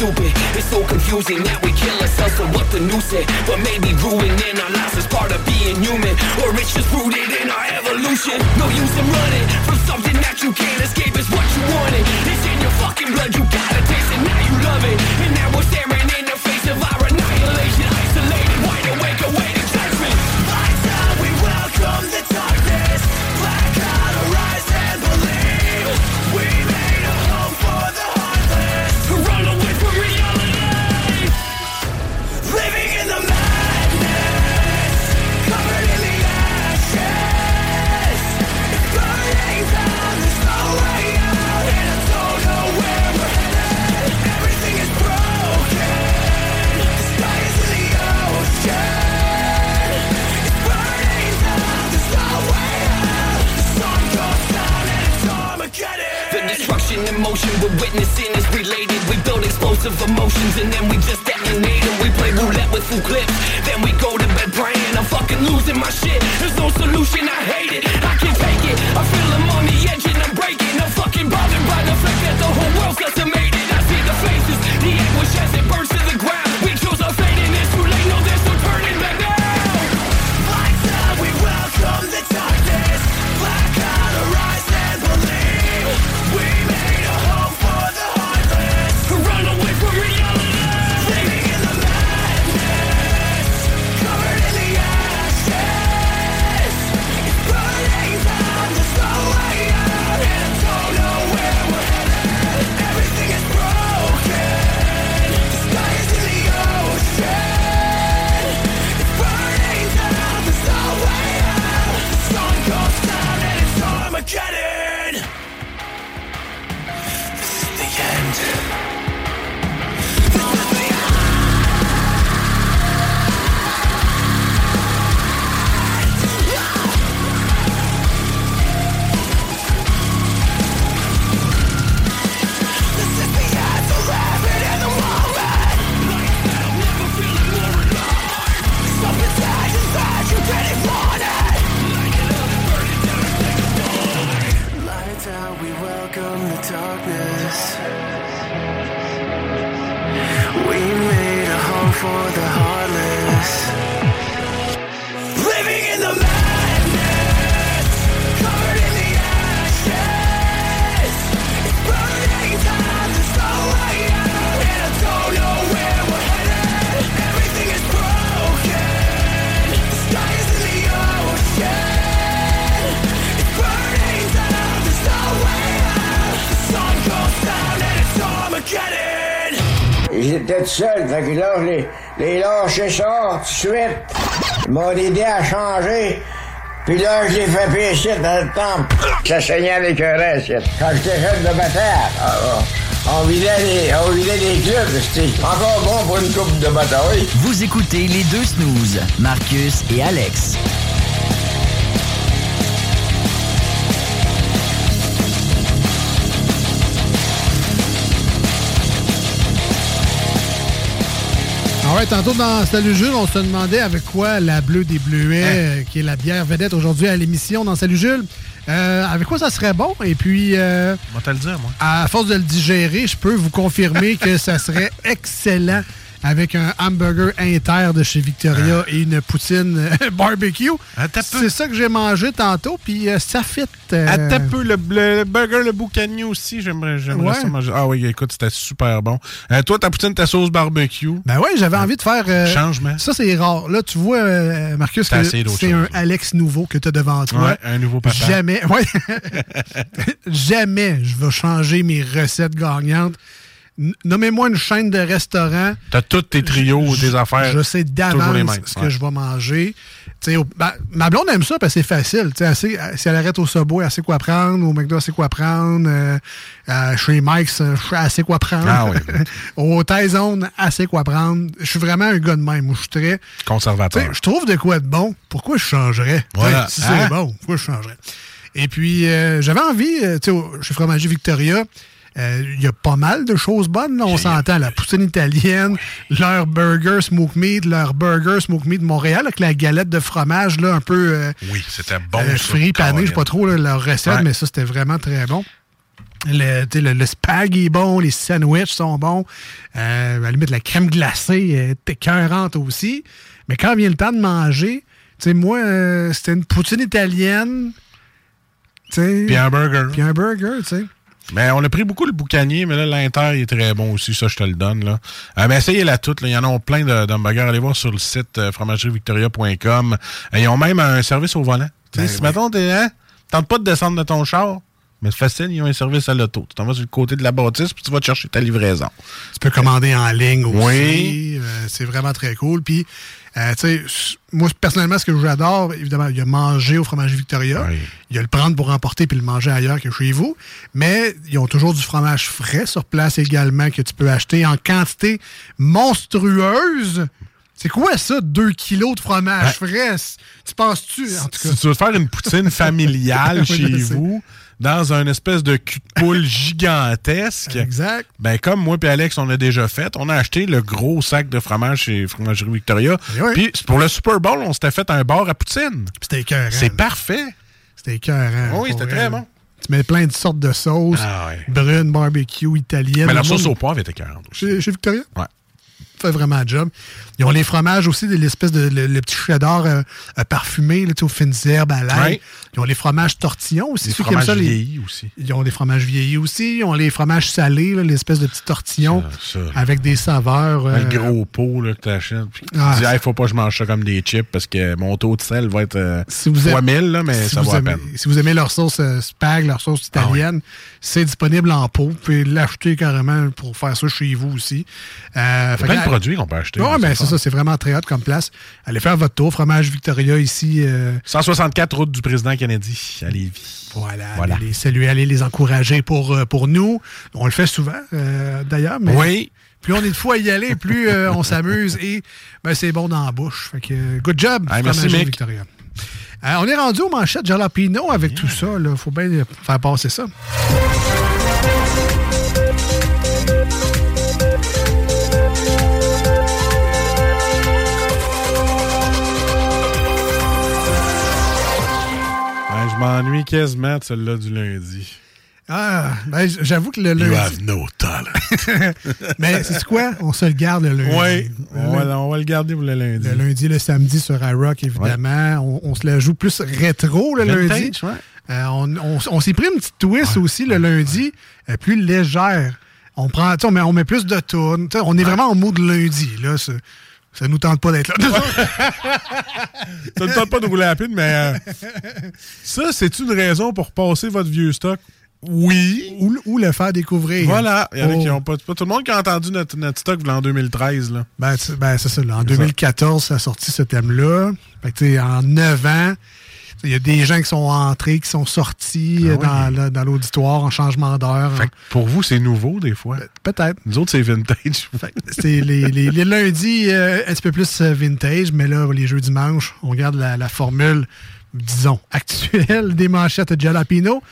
stupid. It's so confusing that we kill ourselves for what the news said. But maybe ruining our lives is part of being human. Or it's just rooted in our evolution. No use in running from something that you can't escape. It's what you wanted. It's in your fucking blood. You gotta taste it. Now you love it. And now we're staring in the face of our motion we're witnessing is related. We build explosive emotions and then we just detonate them. We play roulette with full clips. Then we go to bed praying. I'm fucking losing my shit. There's no solution, I hate it. I can't take it. I feel I'm on the edge and I'm breaking. I'm fucking bothered by the fact that the whole world's decimated. I see the faces, the lâché ça tout de suite. Ils m'ont aidé à changer. Puis là, je l'ai fait pécher dans le temple. Ça saignait les querelles, Quand j'étais jeune de bataille, ah, on vidait les clubs. C'était encore bon pour une coupe de bataille. Vous écoutez les deux snooze, Marcus et Alex. Ah ouais, tantôt dans Salut Jules, on se demandait avec quoi la bleue des bleuets, euh, qui est la bière vedette aujourd'hui à l'émission dans Salut Jules, euh, avec quoi ça serait bon? Et puis, euh, On va te le dire, moi. à force de le digérer, je peux vous confirmer que ça serait [laughs] excellent avec un hamburger inter de chez Victoria et une poutine euh, [laughs] barbecue. C'est ça que j'ai mangé tantôt, puis euh, ça fit. euh, Attends un peu, le, le burger, le boucanier aussi, j'aimerais Ouais. ça manger. Ah oui, écoute, c'était super bon. Euh, toi, ta poutine, ta sauce barbecue? Ben ouais, j'avais envie de faire. euh, Changement. Ça, c'est rare. Là, tu vois, euh, Marcus, que c'est un Alex nouveau que tu as devant toi. Ouais, un nouveau papa. Jamais, [laughs] ouais. [laughs] Jamais je vais changer mes recettes gagnantes. Nommez-moi une chaîne de restaurants. T'as tous tes trios, tes affaires. Je sais d'avance ce que ouais. je vais manger. Au- ben, ma blonde aime ça parce que c'est facile. Elle sait- si elle arrête au Subway, elle sait quoi prendre. Au McDo, elle sait quoi prendre. euh, euh, chez Mike's, euh, elle sait quoi prendre. Ah oui. [laughs] au Tyzone, elle sait quoi prendre. Je suis vraiment un gars de même. Je suis très... Conservateur. je trouve de quoi de bon. Pourquoi je changerais? Voilà. Si Hein? c'est bon, pourquoi je changerais? Et puis, euh, j'avais envie, tu sais, chez Fromager Victoria, euh, il y a pas mal de choses bonnes, là, on s'entend. La poutine italienne, leur burger smoke meat, leur burger smoke meat de Montréal, avec la galette de fromage, là, un peu euh, Oui, c'était bon. euh, frit pané, je sais pas trop là, leur recette, Ouais. mais ça, c'était vraiment très bon. Le, le, le spag est bon, les sandwichs sont bons. Euh, à la limite, la crème glacée est écœurante aussi. Mais quand vient le temps de manger, tu sais, moi, euh, c'était une poutine italienne. Puis un burger. Puis un burger, tu sais. Mais on a pris beaucoup le boucanier, mais là, l'Inter, il est très bon aussi, ça, je te le donne. Là. Euh, mais essayez-la toute. là. Il y en a plein de- d'hamburgers. Allez voir sur le site euh, fromagerivictoria.com. Euh, Ils ont même un service au volant. Sais, si, mettons, t'es, hein, tente pas de descendre de ton char, mais c'est facile, ils ont un service à l'auto. Tu t'en vas sur le côté de la bâtisse, puis tu vas te chercher ta livraison. Tu peux commander en ligne aussi. Oui. Euh, c'est vraiment très cool. Puis, euh, moi, personnellement, ce que j'adore, évidemment, il y a manger au fromage Victoria. Il y a le prendre pour emporter puis le manger ailleurs que chez vous. Mais ils ont toujours du fromage frais sur place également que tu peux acheter en quantité monstrueuse. C'est quoi ça, 2 kilos de fromage frais? Tu penses-tu, en tout cas? Si tu veux faire une poutine familiale [laughs] chez vous, dans un espèce de cul de poule [laughs] gigantesque. Exact. Ben, comme moi et Alex, on a déjà fait, on a acheté le gros sac de fromage chez Fromagerie Victoria. Puis pour le Super Bowl, on s'était fait un bar à poutine. C'était écœurant. C'est parfait. C'était écœurant. Oui, c'était très bon. Tu mets plein de sortes de sauces. Ah ouais. Brune, barbecue, italienne. Mais la sauce au poivre était 40. Chez, chez Victoria? Ouais. fait vraiment le job. Ils ont les fromages aussi, l'espèce de le, le petit cheddar euh, euh, parfumé, là, aux fines herbes à l'ail. Ils ont les fromages tortillons aussi. Les ceux qui aiment fromages ça, les- vieillis aussi. Ils ont des fromages vieillis aussi. Ils ont les fromages salés, l'espèce de petits tortillons Ça, ça. avec des saveurs. euh, Le gros pot là, que t'achètes. Puis Ah, tu dis, c'est- il faut pas que je mange ça comme des chips parce que mon taux de sel va être euh, si vous fois aimez- 1000, là, mais si ça à peine. Si vous aimez leur sauce euh, spag, leur sauce Ah italienne, c'est disponible en pot. Vous pouvez l'acheter carrément pour faire ça chez vous aussi. Euh, fait plein que- de produits qu'on peut acheter, Oui, mais c'est c'est fun. ça, c'est vraiment très hot comme place. Allez faire votre tour. Fromage Victoria ici. euh, 164 route du président Kennedy à Lévis. Voilà, Voilà. Allez les saluer, allez les encourager pour, euh, pour nous. On le fait souvent, euh, d'ailleurs. Mais Oui. Plus on est de fois à y aller, plus euh, on s'amuse et ben, c'est bon dans la bouche. Fait que, good job, merci. Victoria. Euh, on est rendu aux manchettes jalapeno avec tout ça. Il faut bien faire passer ça. M'ennuie quasiment de celle-là du lundi. Ah, ben, j'avoue que le lundi. You have no talent. [laughs] Mais c'est quoi? On se le garde le lundi. Oui, on, lundi. va, on va le garder pour le lundi. Le lundi, le samedi sur iRock, évidemment. On, on se la joue plus rétro le Vintage, lundi. ouais. Euh, on on- on s'est pris une petite twist aussi le lundi, euh, plus légère. On prend, on met, on met plus de sais, On est vraiment en mode lundi. Là, ça, nous tente pas d'être là. [laughs] Ça ne tente pas de rouler rapide, mais euh, ça, c'est une raison pour passer votre vieux stock? Oui. ou, ou le faire découvrir. Voilà. Il y en a Oh. qui ont pas, pas tout le monde qui a entendu notre, notre stock en 2013. Là. Ben, ben, c'est ça. là. En C'est 2014, ça a sorti ce thème-là. Fait que, tu sais, en 9 ans, il y a des gens qui sont entrés, qui sont sortis Ah euh, oui. dans, l'auditoire en changement d'heure. Pour vous, c'est nouveau des fois. Peut-être. Nous autres, c'est vintage. C'est les, les- les lundis euh, un petit peu plus euh, vintage, mais là, les jeux dimanche, on garde la, la formule, disons, actuelle [laughs] des manchettes de Jalapino,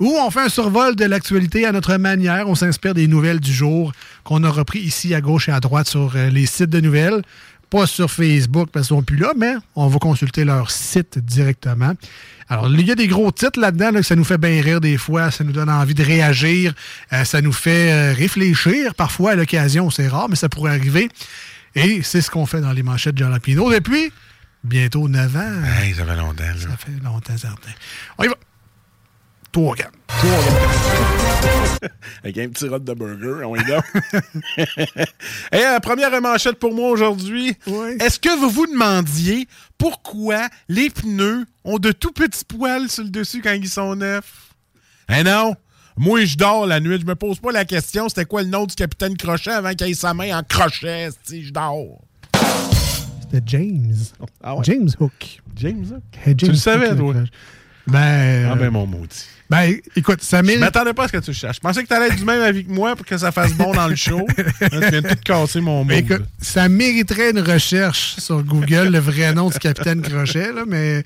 où on fait un survol de l'actualité à notre manière. On s'inspire des nouvelles du jour qu'on a repris ici à gauche et à droite sur euh, les sites de nouvelles. Pas sur Facebook parce qu'ils sont plus là, mais on va consulter leur site directement. Alors, il y a des gros titres là-dedans, là, que ça nous fait bien rire des fois, ça nous donne envie de réagir, euh, ça nous fait euh, réfléchir parfois à l'occasion, c'est rare, mais ça pourrait arriver. Et c'est ce qu'on fait dans les manchettes de Jalapino depuis bientôt 9 ans. Hey, ça fait longtemps. Là. Ça fait longtemps, certain. On y va. Toi, regarde. [laughs] Avec un petit rod de burger, on y va. [laughs] Et la première manchette pour moi aujourd'hui. Est-ce que vous vous demandiez pourquoi les pneus ont de tout petits poils sur le dessus quand ils sont neufs? Eh non! Moi, je dors la nuit. Je me pose pas la question c'était quoi le nom du capitaine Crochet avant qu'il ait sa main en crochet. Si je dors. C'était James. Ah ouais? James Hook. James Hook? Hey, Tu le savais, Hook, toi? Ben. Ah ben mon maudit. Ben, écoute, ça Je mérite. m'attendais pas à ce que tu cherches. Je pensais que tu allais être du même avec moi pour que ça fasse bon dans le show. [laughs] Là, tu viens de tout casser mon mood. écoute, ça mériterait une recherche sur Google, le vrai nom du capitaine Crochet, là, mais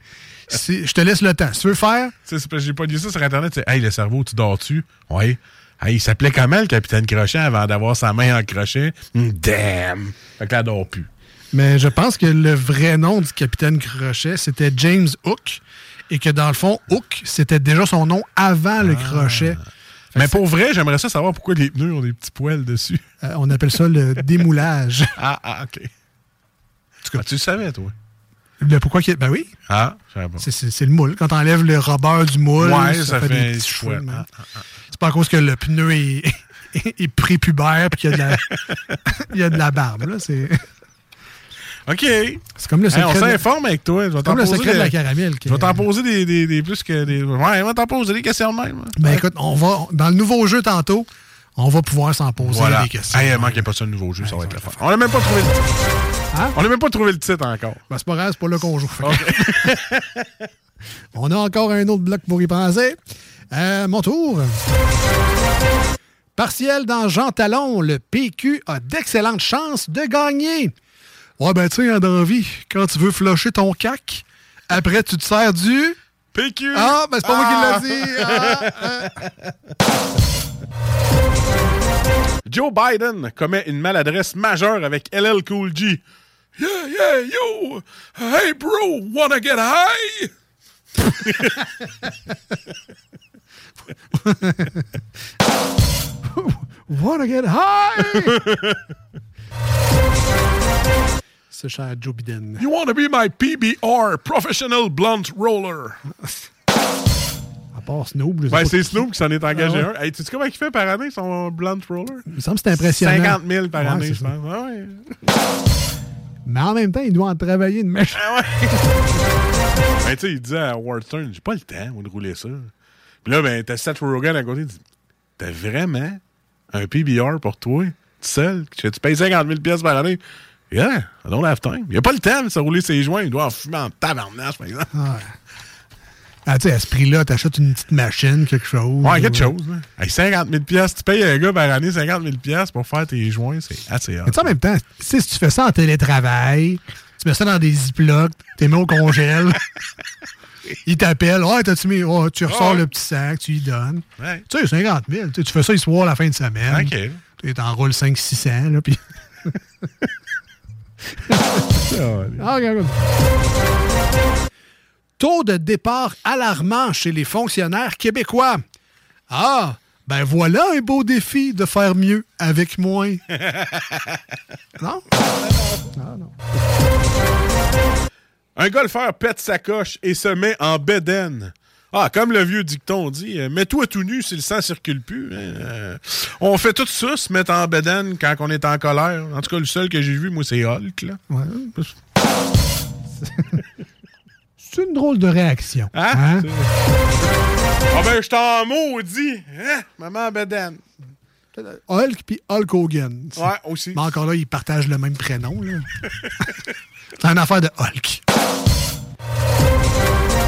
je te laisse le temps. Si tu veux faire, c'est parce que j'ai pas dit ça sur Internet. c'est, Hey, le cerveau, tu dors-tu? Oui. Hey, il s'appelait comment le capitaine Crochet avant d'avoir sa main en crochet? Hmm, Damn! Fait que là, elle dort plus. mais je pense que le vrai nom du capitaine Crochet, c'était James Hook, et que dans le fond, Hook, c'était déjà son nom avant le crochet. Mais pour vrai, j'aimerais ça savoir pourquoi les pneus ont des petits poils dessus. Euh, on appelle ça le [laughs] démoulage. Ah, ah, OK. Ah, tu le savais, toi? Le pourquoi qu'il Ben oui. Ah. C'est- le moule. Quand t'enlèves le rubber du moule, Ouais, ça fait des petits man. Ah, C'est pas à cause que le pneu est, [laughs] est prépubère et qu'il y a de la, [laughs] il y a de la barbe. là. C'est OK. c'est comme le Hey, secret. on de la- s'informe avec toi. Je vais comme le secret de la caramel. Je vais t'en poser des, des, des plus que des. Ouais, je vais t'en poser des questions même. Ben écoute, on va dans le nouveau jeu tantôt, on va pouvoir s'en poser Voilà. des questions. Hey, il manquait pas ça, le nouveau jeu, ça va être le fun. On n'a même pas trouvé le titre. Hein? On n'a même pas trouvé le titre encore. Ben, c'est pas grave, c'est pas là qu'on joue. [laughs] On a encore un autre bloc pour y penser. Euh, mon tour. Partiel dans Jean Talon, le PQ a d'excellentes chances de gagner. Ouais, ben, tu sais, dans la vie, quand tu veux flusher ton cac, après, tu te sers du. PQ! Ah, ben, c'est pas Ah! moi qui l'ai dit. Ah, [laughs] Joe Biden commet une maladresse majeure avec LL Cool G. Yeah, yeah, yo! Hey, bro, wanna get high? [laughs] Wanna get high? [laughs] Cher Joe Biden. You wanna be my PBR, Professional Blunt Roller? À part Snoop. Ben, c'est Snoop qui s'en est engagé Ah ouais? un. Hey, tu sais comment il fait par année son Blunt Roller? Il me semble que c'est impressionnant. 50 000 par Ouais, année, je pense. Ah ouais. Mais en même temps, il doit en travailler une mèche. [laughs] Ben, tu sais, il disait à Stern, j'ai pas le temps, moi, de rouler ça. Puis là, ben, t'as Seth Rogen à côté, il dit, t'as vraiment un PBR pour toi, tout seul, tu payes 50 000 pièces par année? Yeah, I don't have time. Il a pas le temps de se rouler ses joints, il doit en fumer en tabarnache, par exemple. Ah, Ah, tu sais, à ce prix-là, t'achètes une petite machine, quelque chose. Ouais, quelque chose. Hein. Hey, 50 000 pièces, tu payes un gars par année 50 000 pièces pour faire tes joints, c'est assez hot. Mais en même temps, tu sais, si tu fais ça en télétravail, tu mets ça dans des ziplocs, t'es mis au congèle, [laughs] il t'appelle, t'as-tu mis, tu ressors le petit sac, tu lui donnes. Ouais. Tu sais, 50 000, tu fais ça le soir, la fin de semaine. OK. Tu t'enroules 500-600, là, puis... [laughs] Ah, regarde, regarde. Taux de départ alarmant chez les fonctionnaires québécois. Ah, ben voilà un beau défi de faire mieux avec moins. [laughs] non? Un golfeur pète sa coche et se met en bédaine. Ah, comme le vieux dicton dit, euh, mets-toi tout nu si le sang circule plus. hein. Euh, on fait tout ça, se mettre en bédaine quand on est en colère. En tout cas, le seul que j'ai vu, moi, c'est Hulk. Là. Ouais. [laughs] C'est une drôle de réaction. Hein? hein? Ah ben, je t'en maudis. Hein? Maman en bédaine. Hulk puis Hulk Hogan. Ouais, aussi. Mais encore là, ils partagent le même prénom. [laughs] C'est une affaire de Hulk.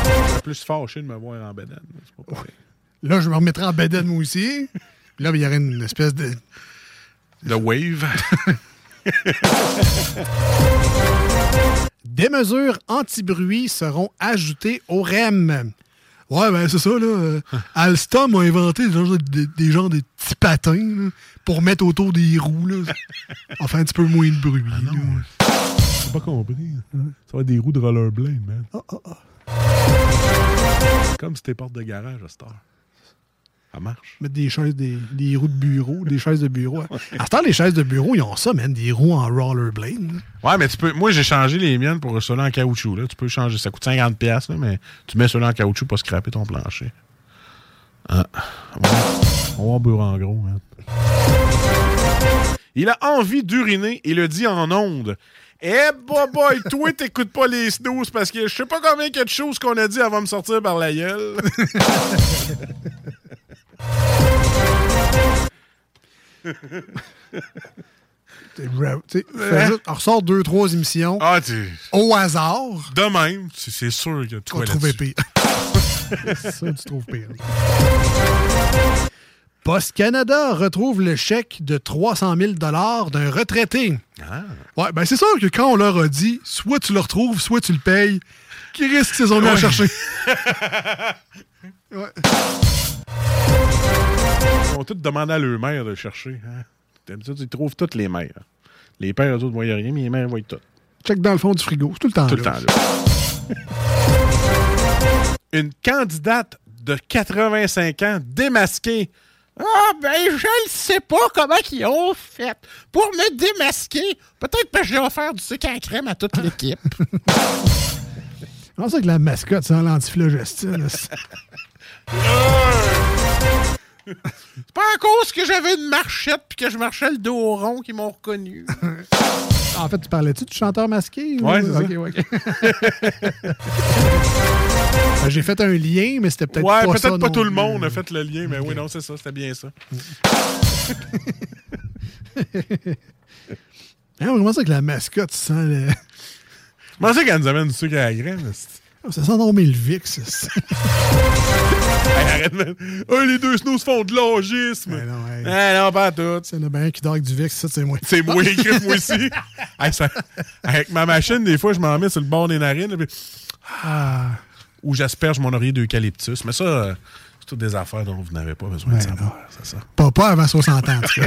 Je suis plus fâché de me voir en bédaine. Pas pareil. Là, je me remettrai en bedaine moi aussi. Puis là, il y aurait une espèce de. The Wave. Des mesures anti-bruit seront ajoutées au REM. Ouais, ben c'est ça, là. Euh, Alstom a inventé des genres de, des- genres de petits patins là, pour mettre autour des roues. Là. Enfin, un petit peu moins de bruit. là. J'ai pas compris. Ça va être des roues de rollerblade, man. Comme si t'es porte de garage à cette heure. Ça marche. Mettre des chaises, des, des roues de bureau, des chaises de bureau. À ce temps, les chaises de bureau, ils ont ça, man, des roues en rollerblade. Ouais, mais tu peux. Moi, j'ai changé les miennes pour ceux-là en caoutchouc. Là. Tu peux changer. Ça coûte 50$, piastres, là, mais tu mets ceux-là en caoutchouc pour scraper ton plancher. Ah. On va- on va voir bureau en gros, man. Il a envie d'uriner et le dit en ondes. Eh, boy, boy, toi, t'écoutes pas les snooze parce que je sais pas combien de choses qu'on a dit avant de me sortir par la gueule. [laughs] On ressort deux, trois émissions Ah, tu. au hasard. De même, c'est c'est sûr que tu vas trouver pire. [laughs] ça, tu trouves pire. Post Canada retrouve le chèque de 300 000 d'un retraité. Ouais, ben c'est sûr que quand on leur a dit, soit tu le retrouves, soit tu le payes, qui risque qu'ils ont mis à Ouais. chercher? [laughs] Ils ont tous demandé à leur mère de le chercher. Hein? D'habitude, ils trouvent toutes les mères. Les pères, eux autres, ne voient rien, mais les mères voient tout. Check dans le fond du frigo. C'est tout le temps Tout le temps, là. [laughs] Une candidate de 85 ans démasquée Ah, ben, je ne sais pas comment ils ont fait pour me démasquer. Peut-être que j'ai offert du sucre à crème à toute l'équipe. [laughs] Comment ça que la mascotte sans l'antiflogestine? C'est pas à cause que j'avais une marchette puis que je marchais le dos rond qu'ils m'ont reconnu. en fait, tu parlais-tu du chanteur masqué? ou- Ouais, c'est ça. Ok, ouais, [laughs] ok. Ben, J'ai fait un lien, mais c'était peut-être ouais, pas peut-être ça pas non tout le monde a fait le lien, mais oui, non, c'est ça, c'était bien ça. [laughs] Hein, comment ça que la mascotte sent le... Comment ça qu'elle nous amène du sucre à la graine? c'est- Ça sent non le VIX. ça. [laughs] Hey, arrête. Oh, les deux snows se font de logisme. Ah non, pas tout. Il y en a bien un qui dort avec du VIX, ça, c'est moi. C'est moi, [laughs] écrit moi aussi. Hey, ça- avec ma machine, des fois, je m'en mets sur le bord des narines. puis- Ah. Ou j'asperge mon oreiller d'eucalyptus. Mais ça, euh, c'est toutes des affaires dont vous n'avez pas besoin de savoir. C'est ça. Pas, pas avant 60 ans, en tout cas.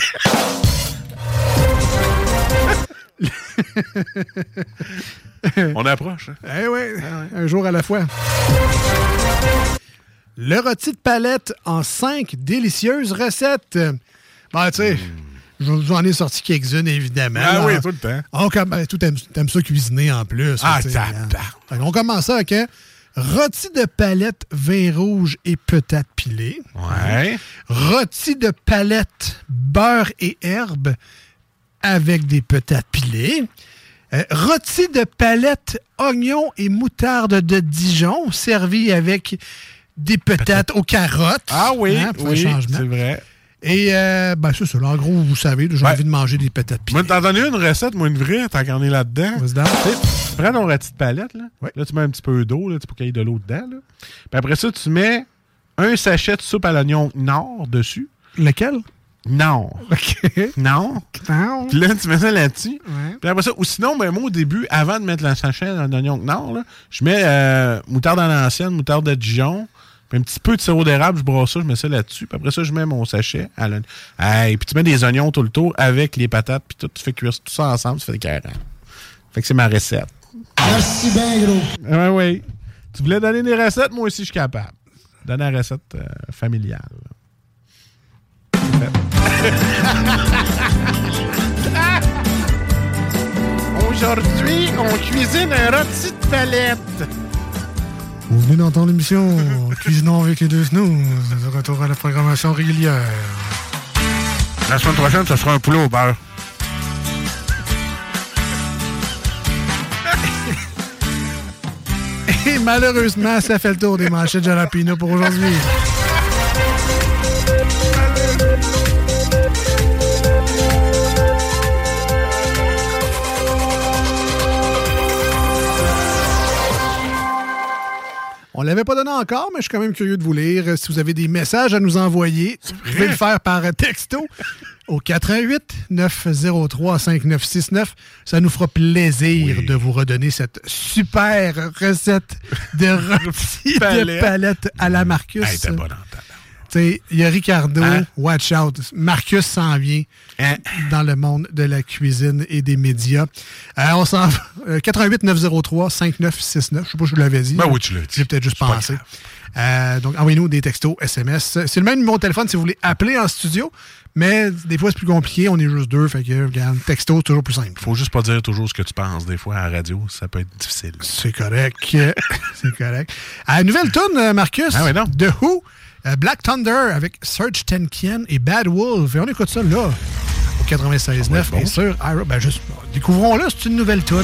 On approche. hein? Eh oui, un jour à la fois. Le rôti de palette en cinq délicieuses recettes. Bon, tu sais, je vous en ai sorti quelques-unes, évidemment. Ah oui, tout le temps. On, ben, tout t'aimes ça cuisiner en plus. Ah, tu hein. Fait qu'on commence ça avec un rôti de palette, vin rouge et pilées. Ouais. Rôti de palette, beurre et herbes avec des patates pilées. Euh, rôti de palette, oignons et moutarde de Dijon, servi avec des patates aux carottes. Ah oui, Hein, oui, c'est vrai. Et, euh, ben, c'est ça. là, en gros, vous savez, j'ai envie de manger des patates pilées. Moi, t'en donnes une recette, moi, une vraie, tant qu'on est là-dedans. Tu prends ton rôti de palette, là. Là, tu mets un petit peu d'eau, là, pour qu'il y ait de l'eau dedans, là. Puis après ça, tu mets un sachet de soupe à l'oignon Nord dessus. Lequel? Nord. OK. Non. Non. Puis là, tu mets ça là-dessus. Ouais. Puis après ça, ou sinon, ben, moi, au début, avant de mettre le sachet d'oignon Nord, là, je mets euh, moutarde à l'ancienne, moutarde de Dijon, puis un petit peu de sirop d'érable, je brosse ça, je mets ça là-dessus. Puis après ça, je mets mon sachet à l'oignon. Hey, puis tu mets des oignons tout le tour avec les patates, puis tout, tu fais cuire tout ça ensemble, ça fait des carrés. Fait que c'est ma recette. Merci bien, gros. Ouais, ouais. Tu voulais donner des recettes, moi aussi, je suis capable. Donner la recette euh, familiale. [laughs] Aujourd'hui, on cuisine un rôti de palette. Vous venez d'entendre l'émission [laughs] Cuisinons avec les deux snooze. De retour à la programmation régulière. La semaine prochaine, ce sera un poulet au beurre. [laughs] Et malheureusement, ça fait le tour des manchettes de Jalapino pour aujourd'hui. On l'avait pas donné encore, mais je suis quand même curieux de vous lire. Si vous avez des messages à nous envoyer, vous pouvez le faire par texto [laughs] au 88 903 5969. Ça nous fera plaisir de vous redonner cette super recette de [laughs] rôti de Palette. à la Marcus. Hey, sais, Il y a Ricardo, Hein? watch out. Marcus s'en vient dans le monde de la cuisine et des médias. Euh, on s'en va. euh, 88 903 5969. Je sais pas si je vous l'avais dit. Ben oui, tu l'as dit. J'ai peut-être juste pensé. Euh, donc, envoyez-nous des textos, SMS. C'est le même numéro de téléphone si vous voulez appeler en studio, mais des fois, c'est plus compliqué. On est juste deux. Fait que, regarde, texto, toujours plus simple. Faut juste pas dire toujours ce que tu penses. Des fois, à la radio, ça peut être difficile. C'est correct. [laughs] c'est correct. Euh, nouvelle tune, Marcus. Ah ouais, non. The Who, Black Thunder avec Serge Tankian et Bad Wolf. Et on écoute ça là, au 96.9, bien sûr. Ira- ben, juste, découvrons-le, c'est une nouvelle tune.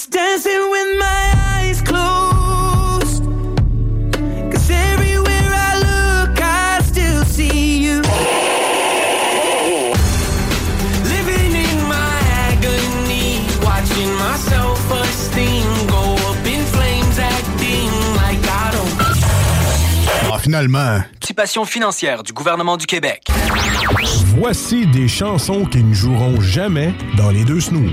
Just dancing with my eyes closed. Cause everywhere I look, I still see you. Living in my agony, watching my self esteem go up in flames, acting like I don't. Ah, finalement. Participation financière du gouvernement du Québec. Voici des chansons qui ne joueront jamais dans les deux snooze.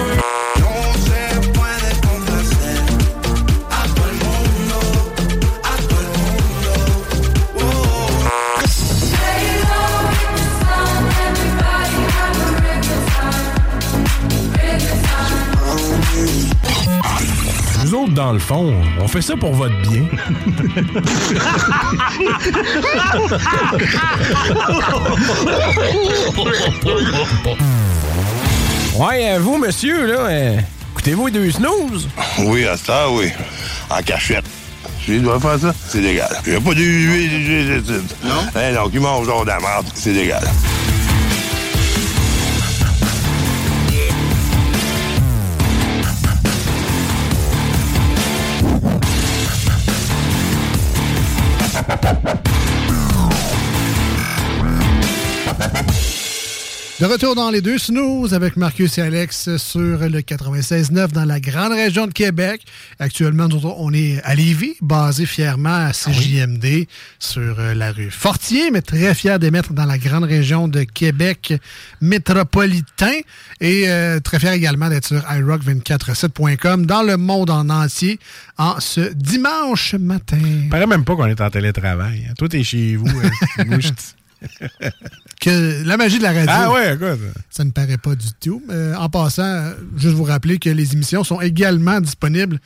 autres, dans le fond, on fait ça pour votre bien. Ouais, euh, vous, monsieur, là, euh, écoutez-vous les deux snooze? Oui, à ça, oui. En cachette. Si je dois faire ça, c'est légal. Il n'y a pas d'huile, Non? Eh non, qui mange genre de la merde, c'est légal. De retour dans les deux snooze avec Marcus et Alex sur le 96.9 dans la grande région de Québec. Actuellement, nous autres, on est à Lévis, basé fièrement à CJMD sur euh, la rue Fortier, mais très fier d'émettre dans la grande région de Québec métropolitain et euh, très fier également d'être sur iRock247.com dans le monde en entier en ce dimanche matin. paraît même pas qu'on est en télétravail. hein. Toi, t'es chez vous. hein. [laughs] Moi, je- que la magie de la radio. Ah ouais, écoute. Ça ne paraît pas du tout. Euh, en passant, juste vous rappeler que les émissions sont également disponibles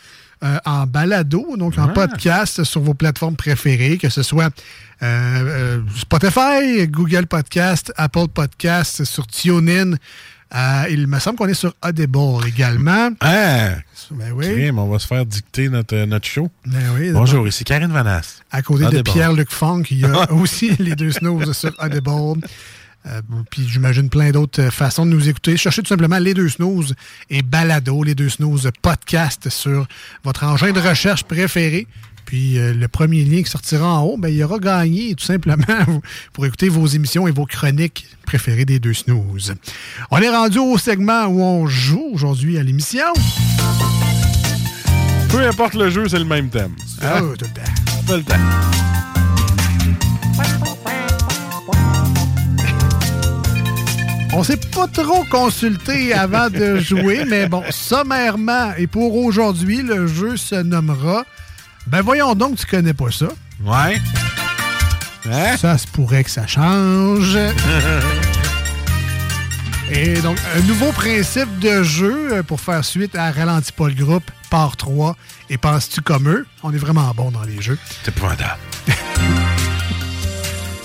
euh, en balado, donc en Ah. podcast sur vos plateformes préférées, que ce soit euh, euh, Spotify, Google Podcast, Apple Podcast, sur TuneIn. Euh, il me semble qu'on est sur Audible également. Ah! Ben oui. Crime, on va se faire dicter notre, notre show. Ben oui, Bonjour, ici Karine Vanasse. À côté de. Pierre-Luc Funk, il y a [laughs] aussi les deux snooze sur Audible. Euh, puis j'imagine plein d'autres euh, façons de nous écouter. Cherchez tout simplement les deux snooze et balado, les deux snooze podcast sur votre engin de recherche préféré. Puis euh, le premier lien qui sortira en haut, ben, il y aura gagné tout simplement [laughs] pour écouter vos émissions et vos chroniques préférées des deux snooze. On est rendu au segment où on joue aujourd'hui à l'émission. Peu importe le jeu, c'est le même thème. Ah, Hein? tout le temps. Tout le temps. On s'est pas trop consulté avant de jouer, mais bon, sommairement, et pour aujourd'hui, le jeu se nommera. Ben voyons donc, tu connais pas ça. Ouais. Hein? Ça se pourrait que ça change. [laughs] Et donc, un nouveau principe de jeu euh, pour faire suite à Ralentis pas le groupe, part 3 et Penses-tu comme eux? On est vraiment bon dans les jeux. C'est épouvantable. [laughs]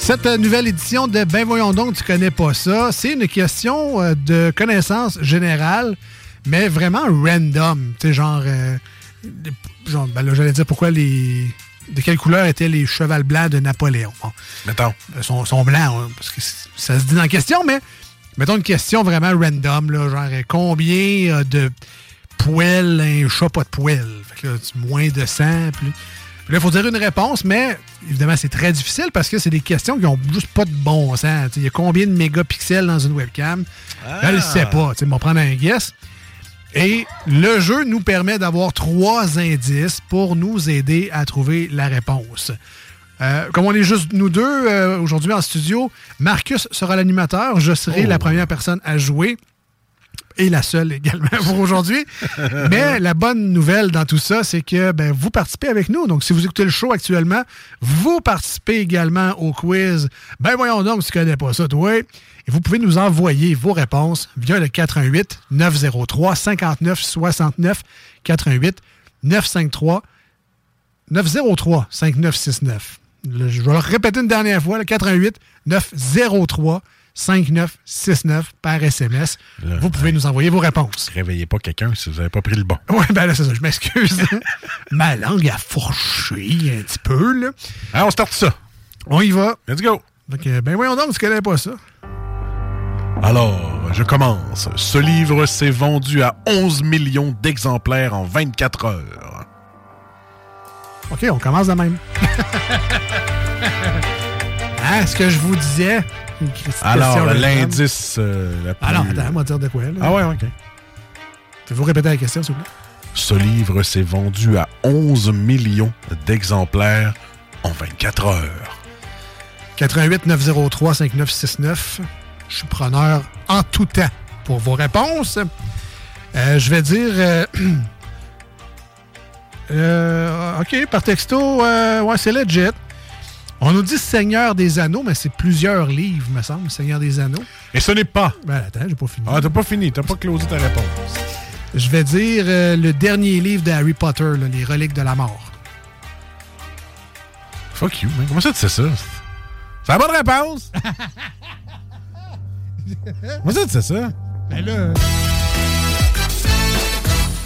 Cette euh, nouvelle édition de Ben voyons donc, tu connais pas ça, c'est une question euh, de connaissance générale, mais vraiment random. Tu sais, genre, euh, genre ben là, j'allais dire pourquoi les. De quelle couleur étaient les chevals blancs de Napoléon? Bon. Mettons. Ils sont, sont blancs, hein, parce que ça se dit dans la question, mais mettons une question vraiment random, là, genre euh, combien euh, de poils un chat pas de poils? Fait que là, moins de 100, plus. Là, il faut dire une réponse, mais évidemment, c'est très difficile parce que c'est des questions qui ont juste pas de bon sens. Il y a combien de mégapixels dans une webcam? Là, je ne sais pas. On va prendre un guess. Et le jeu nous permet d'avoir trois indices pour nous aider à trouver la réponse. Euh, comme on est juste nous deux euh, aujourd'hui en studio, Marcus sera l'animateur. Je serai Oh. la première personne à jouer. Et la seule également pour aujourd'hui. [laughs] Mais la bonne nouvelle dans tout ça, c'est que ben, vous participez avec nous. Donc, si vous écoutez le show actuellement, vous participez également au quiz. Ben voyons donc, si tu connais pas ça, toi. Et vous pouvez nous envoyer vos réponses via le 88 903 59 69 88 953 903 5969. Le- je vais le répéter une dernière fois, le 88 903 5969 par SMS. vous pouvez nous envoyer vos réponses. Réveillez pas quelqu'un si vous n'avez pas pris le bon. [laughs] Oui, ben là, c'est ça, je m'excuse. [laughs] Ma langue a fourché un petit peu, là. Ah, on starte ça. On y va. Let's go. Donc, ben voyons donc, tu connais pas ça. Alors, je commence. Ce livre s'est vendu à 11 millions d'exemplaires en 24 heures. OK, on commence de même. [laughs] hein, ce que je vous disais? Alors, l'indice euh, la plus... Ah non, attends, moi dire de quoi, là? Ah ouais, OK. Pouvez-vous répéter la question, s'il vous plaît? Ce livre s'est vendu à 11 millions d'exemplaires en 24 heures. 88 903 5969. Je suis preneur en tout temps pour vos réponses. Euh, je vais dire. euh, [clears throat] euh, OK, par texto, ouais, c'est legit. On nous dit Seigneur des Anneaux, mais c'est plusieurs livres, me semble, Seigneur des Anneaux. Et ce n'est pas. Ben, attends, j'ai pas fini. Ah, t'as pas fini, t'as pas closé ta réponse. Je vais dire euh, le dernier livre de Harry Potter, là, Les Reliques de la Mort. Fuck you, man. Comment ça tu sais ça? C'est la bonne réponse! [laughs] Comment ça tu sais ça? Ben là.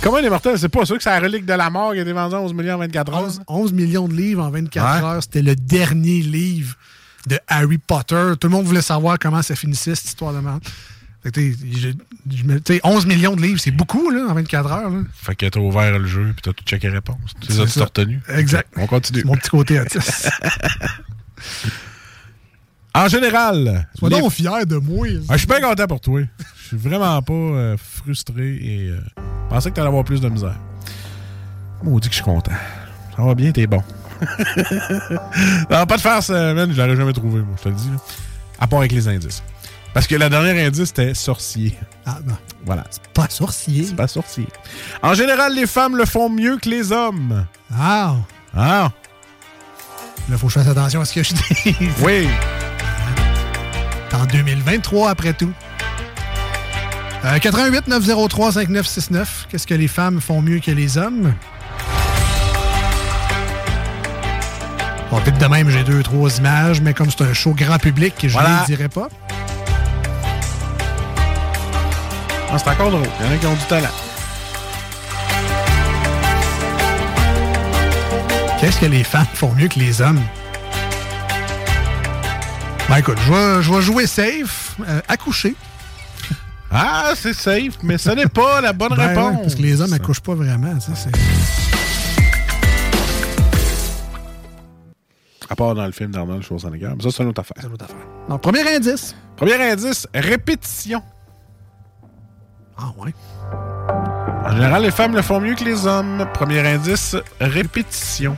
Comment les mortels? C'est pas sûr que c'est la relique de la mort qui a été vendue à 11 millions en 24 heures? 11, 11 millions de livres en 24 Ouais. heures. C'était le dernier livre de Harry Potter. Tout le monde voulait savoir comment ça finissait, cette histoire de merde. T'sais, je- je me- t'sais, 11 millions de livres, c'est beaucoup là, en 24 heures. là. Fait que t'as ouvert le jeu puis t'as tout checké réponse. C'est ça, tu t'es retenu. Exact. On continue. C'est mon petit côté autiste. [laughs] En général. Sois les- donc fier de moi. Ah, je suis bien content pour toi. Je suis vraiment pas euh, frustré et euh, je pensais que t'allais avoir plus de misère. Maudit que je suis content. Ça va bien, t'es bon. [laughs] non, pas de farce, euh, man, je l'aurais jamais trouvé, moi, je te le dis. là. À part avec les indices. Parce que la dernière indice, c'était sorcier. Ah, ben, Voilà. pas sorcier. C'est pas sorcier. En général, les femmes le font mieux que les hommes. Ah! Ah! Là, faut que je fasse attention à ce que je dis. Oui! C'est en 2023, après tout. Euh, 88 903 5969. Qu'est-ce que les femmes font mieux que les hommes? Bon, vite de même, j'ai deux, trois images, mais comme c'est un show grand public, je ne Voilà. les dirai pas. Ah, c'est encore drôle. Il y en a qui ont du talent. Qu'est-ce que les femmes font mieux que les hommes? Ben écoute, je vais, je vais jouer safe, euh, accoucher. Ah, c'est safe, mais ce n'est pas la bonne [laughs] Ben ouais, réponse. parce que les hommes accouchent pas vraiment, sais, c'est... À part dans le film d'Arnold Schwarzenegger. Mais ça, c'est une autre affaire. C'est une autre affaire. Donc, premier indice. Premier indice, répétition. Ah ouais. En général, les femmes le font mieux que les hommes. Premier indice, répétition.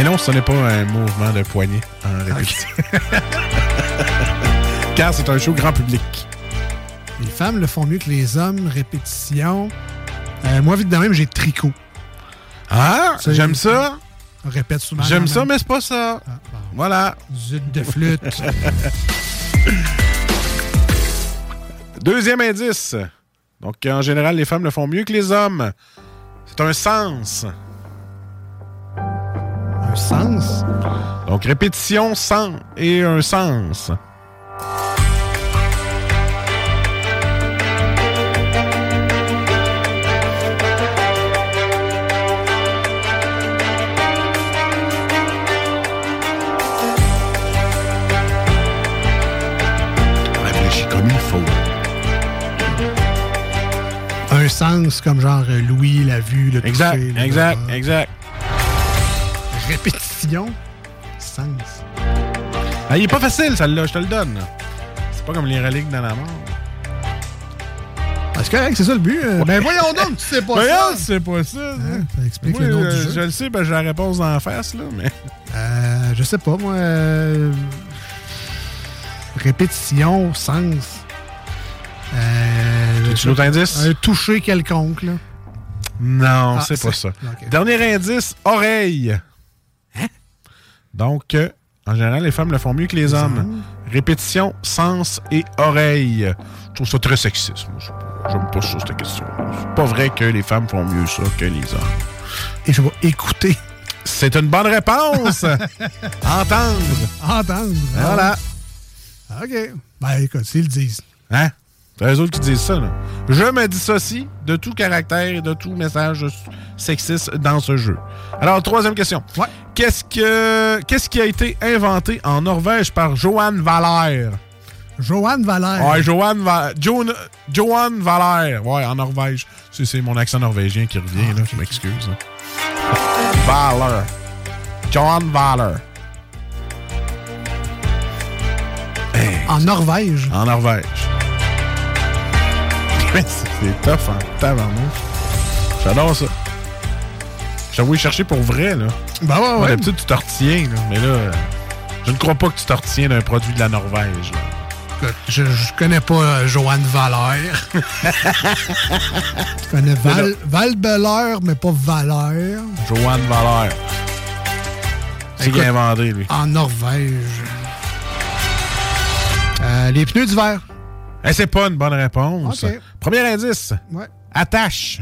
Mais non, ce n'est pas un mouvement de poignet en répétition. [laughs] Car c'est un show grand public. Les femmes le font mieux que les hommes, répétition. Euh, moi, vite de même, j'ai tricot. Ah, j'aime ça? On répète souvent. J'aime ça, mais c'est pas ça. Voilà. Zut de flûte. [laughs] Deuxième indice. Donc, en général, les femmes le font mieux que les hommes. C'est un sens. Un sens? Donc, répétition, sens et un sens. Réfléchis comme il faut. Un sens comme genre euh, Louis, la vue, le Exact, toucher, le- exact, exact. Répétition, sens. Ah, il est pas facile, celle-là, je te le donne. C'est pas comme les reliques dans la mort. C'est correct, c'est ça le but. Euh, Ben voyons donc, tu sais pas [laughs] Voyons, ça. tu sais pas ça. Hein, ça explique Moi, le nom euh, du jeu. Je le sais, ben j'ai la réponse dans la face, là, mais. Euh, je sais pas, moi. euh, Répétition, sens. Euh, As-tu d'autres indices? Un toucher quelconque, là. Non, Ah, c'est pas ça. Dernier indice, oreille. Donc, euh, en général, les femmes le font mieux que les hommes. Répétition, sens et oreille. Je trouve ça très sexiste. moi. Je- J'aime pas ça, cette question. C'est pas vrai que les femmes font mieux ça que les hommes. Et je vais écouter. C'est une bonne réponse. [laughs] Entendre. Entendre. Voilà. OK. Ben, écoute, s'ils le disent. Hein? C'est eux autres qui disent ça, là. Je me dissocie de tout caractère et de tout message sexiste dans ce jeu. Alors, troisième question. Qu'est-ce que qu'est-ce qui a été inventé en Norvège par Johan Valère? Johan Valère. Ouais, Johan Va Jo- Johan Valère. Ouais, en Norvège. C'est, mon accent norvégien qui revient, là. Je m'excuse. hein. Valère. Johan Valère. En Norvège. En Norvège. C'est tough en tabarnouche. J'adore ça. J'avoue chercher pour vrai, là. Ben ouais, ouais. D'habitude, tu te retiens, là. Mais là, je ne crois pas que tu te retiens d'un produit de la Norvège, là. Je, je connais pas euh, Johan Valère. [laughs] je connais Val, mais pas Valère. Johan Valère. C'est qui a inventé, lui. En Norvège. Euh, les pneus d'hiver. Eh, c'est pas une bonne réponse. Premier indice. Ouais. Attache.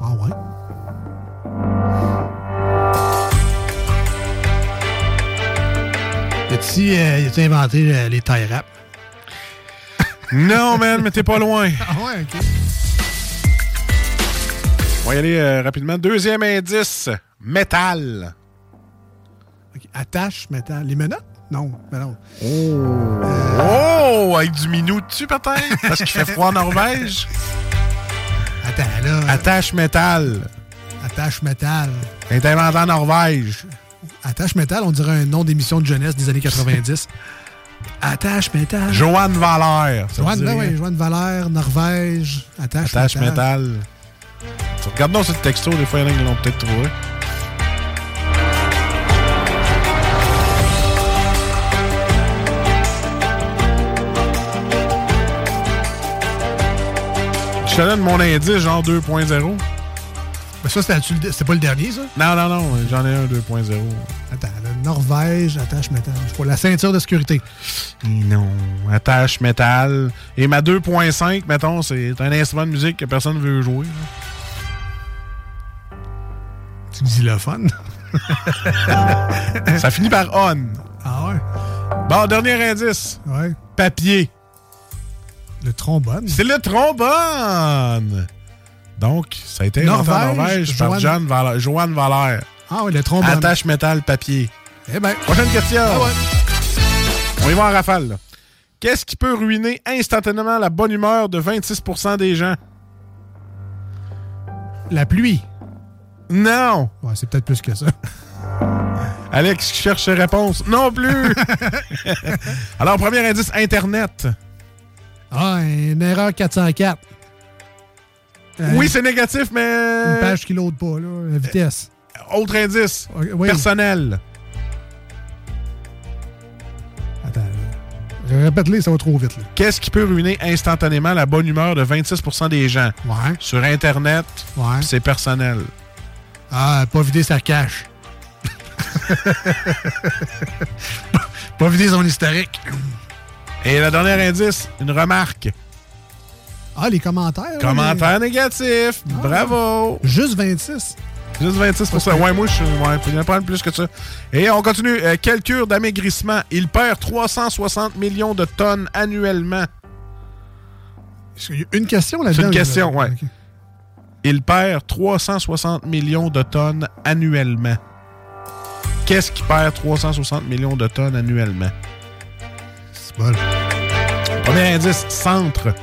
Ah ouais. As-tu euh, as-tu inventé euh, les tie wraps? [laughs] Non, man, mais t'es pas loin. [laughs] Ah ouais, ok. On va y aller euh, rapidement. Deuxième indice. Métal. Attache, métal. Les menottes? Non, mais non. Oh, avec du minou dessus, peut-être? [laughs] Parce qu'il fait froid en Norvège. Attends, là. Attache métal. Attache métal. est inventé en Norvège. Attache métal, on dirait un nom d'émission de jeunesse des années 90. Attache métal. Johan Valère. Joanne, ben oui, Joanne Valère, Norvège, attache, Attache métal. Regarde donc ce texto, des fois, il y en a qui l'ont peut-être trouvé. Je te donne mon indice, genre 2.0. Ben ça, c'était pas le dernier, ça? Non, non, non, j'en ai un 2.0. Attends, là, Norvège, attache métal. Je crois la ceinture de sécurité. Non. Attache métal. Et ma 2.5, mettons, c'est un instrument de musique que personne ne veut jouer. là. Tu dis le fun. [laughs] Ça finit par on. Ah ouais? Bon, dernier indice. Ouais. Papier. Le trombone. C'est le trombone. Donc, ça a été inventé en Norvège, par Johan Valère. Ah oui, le trombone. Attache métal papier. Eh ben. Prochaine question. Ah ouais. On y va en rafale. là. Qu'est-ce qui peut ruiner instantanément la bonne humeur de 26% des gens? La pluie. Non. Ouais, c'est peut-être plus que ça. Alex qui cherche ses réponses. Non plus. [laughs] Alors, premier indice, Internet. Ah, une erreur 404. Euh, Oui, c'est négatif, mais... Une page qui load pas, là. La vitesse. Autre indice. oui. Personnel. Attends. là. Répète-les, ça va trop vite. Qu'est-ce qui peut ruiner instantanément la bonne humeur de 26% des gens? Ouais. Sur Internet, Ouais. c'est personnel. Ah, pas vider sa cache. [laughs] pas vider son historique. Et le dernier indice, une remarque. Ah, les commentaires. là, Commentaire négatif. Bravo. Juste 26. Juste 26 Ouais, moi, je suis. Ouais, il en a pas plus que ça. Et on continue. Euh, quelle cure d'amaigrissement? Il perd 360 millions de tonnes annuellement. Une question C'est là-dedans. une question, là. ouais. Ok. Il perd 360 millions de tonnes annuellement. Qu'est-ce qui perd 360 millions de tonnes annuellement? Bon. Premier indice, centre.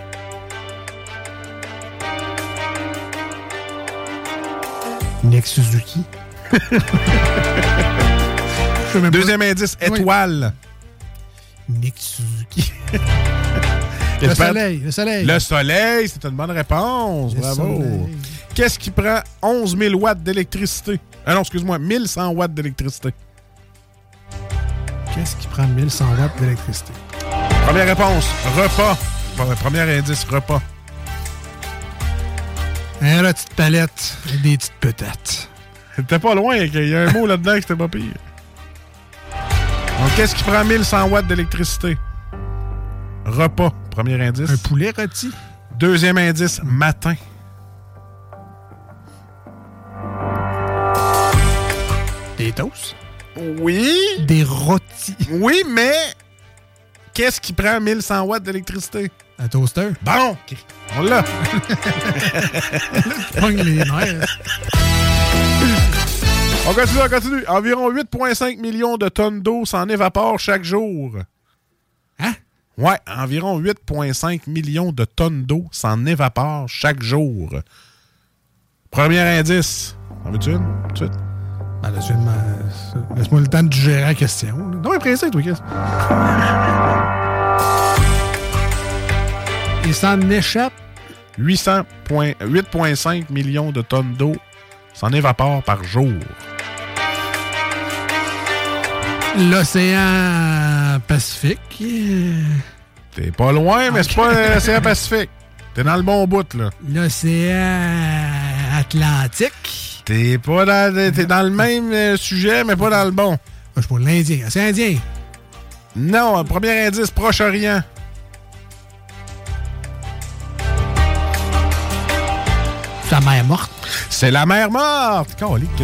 Nick Suzuki. [laughs] Deuxième indice, Oui. étoile. Nick Suzuki. [laughs] Le soleil, le soleil. Le soleil, c'est une bonne réponse. Le Bravo. Qu'est-ce qui prend 11 000 watts d'électricité? Ah non, excuse-moi, 1100 watts d'électricité. Qu'est-ce qui prend 1100 watts d'électricité? Première réponse, repas. Bon, Premier indice, repas. Un la petite palette des petites patates. C'était pas loin, il y a un mot là-dedans que c'était pas pire. Donc, qu'est-ce qui prend 1100 watts d'électricité? Repas, premier indice. Un poulet rôti? Deuxième indice, matin. Des toasts? Oui. Des rôtis? Oui, mais qu'est-ce qui prend 1100 watts d'électricité? Un toaster? Bon, on l'a. [laughs] Pogne les nerfs. On continue, on continue. Environ 8,5 millions de tonnes d'eau s'en évaporent chaque jour. Hein? Ouais, environ 8,5 millions de tonnes d'eau s'en évaporent chaque jour. Premier indice. En veux-tu une? Tout de suite? Ben, là, je Laisse-moi le temps de digérer la question. Non, mais pressé, toi, qu'est-ce? Il s'en échappe 800 point- 8,5 millions de tonnes d'eau s'en évaporent par jour. l'océan Pacifique. T'es pas loin, mais c'est pas [laughs] l'océan Pacifique. T'es dans le bon bout, là. L'océan Atlantique. T'es pas dans, t'es dans le même euh, sujet, mais pas dans le bon. Je suis pour l'Indien. C'est Indien. Non, premier indice, Proche-Orient. C'est la mer morte. C'est la mer morte! Calique, que.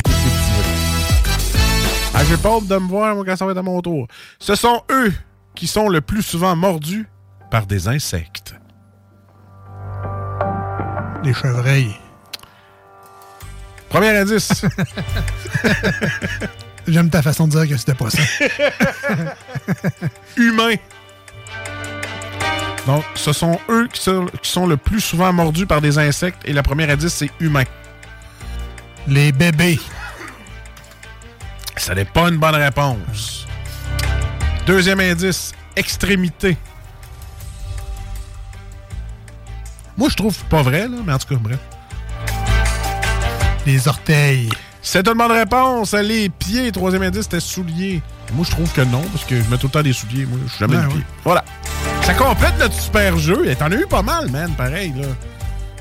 Ah, j'ai pas hâte de me voir moi, quand ça va être à mon tour. Ce sont eux qui sont le plus souvent mordus par des insectes. Les chevreuils. Premier indice. [laughs] J'aime ta façon de dire que c'était pas ça. [laughs] Humain. Donc, ce sont eux qui sont, qui sont le plus souvent mordus par des insectes et la première indice, c'est humain. Les bébés. Ça n'est pas une bonne réponse. Deuxième indice, extrémité. Moi, je trouve pas vrai, là, mais en tout cas, bref. Les orteils. C'est une bonne réponse. Les pieds, troisième indice, c'était souliers. Moi, je trouve que non, parce que je mets tout le temps des souliers. Moi, je suis jamais Ouais, le ouais. pied. Voilà. Ça complète notre super jeu. Et t'en as eu pas mal, man, pareil, là.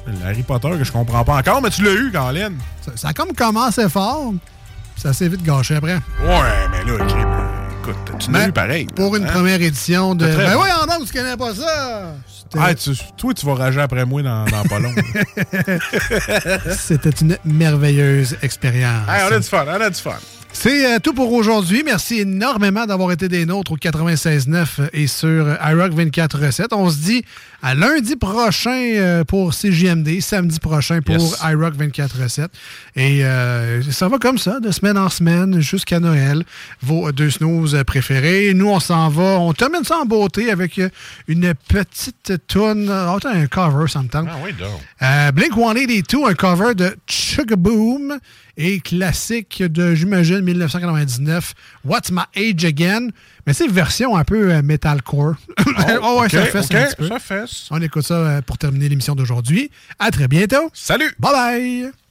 Le Harry Potter que je comprends pas encore, mais tu l'as eu, Colin. Ça, ça a comme commencé fort. puis Ça s'est vite gâché après. Ouais, mais là, ok, écoute, tu l'as eu pareil. Pour une hein? première édition de. Ben oui, en tu connais pas ça. Ah, tu- toi, tu vas rager après moi dans, dans pas long. [laughs] C'était une merveilleuse expérience. Hey, on a du fun, on a du fun. C'est euh, tout pour aujourd'hui. Merci énormément d'avoir été des nôtres au 96.9 et sur iRock 24.7. On se dit à lundi prochain euh, pour CJMD, samedi prochain pour Yes. iRock 24.7. Et euh, ça va comme ça, de semaine en semaine jusqu'à Noël. Vos deux snooze préférés. Nous, on s'en va. On termine ça en beauté avec euh, une petite toune. Oh, attends, un cover, ça me tente. Ah oui, donc. Euh, Blink 182, un cover de Chugaboom et classique de, j'imagine, 1999, What's My Age Again. Mais c'est version un peu euh, metalcore. Oh, [laughs] ouais, ça fesse ok, un petit peu. ça fesse. On écoute ça euh, pour terminer l'émission d'aujourd'hui. À très bientôt. Salut. Bye bye.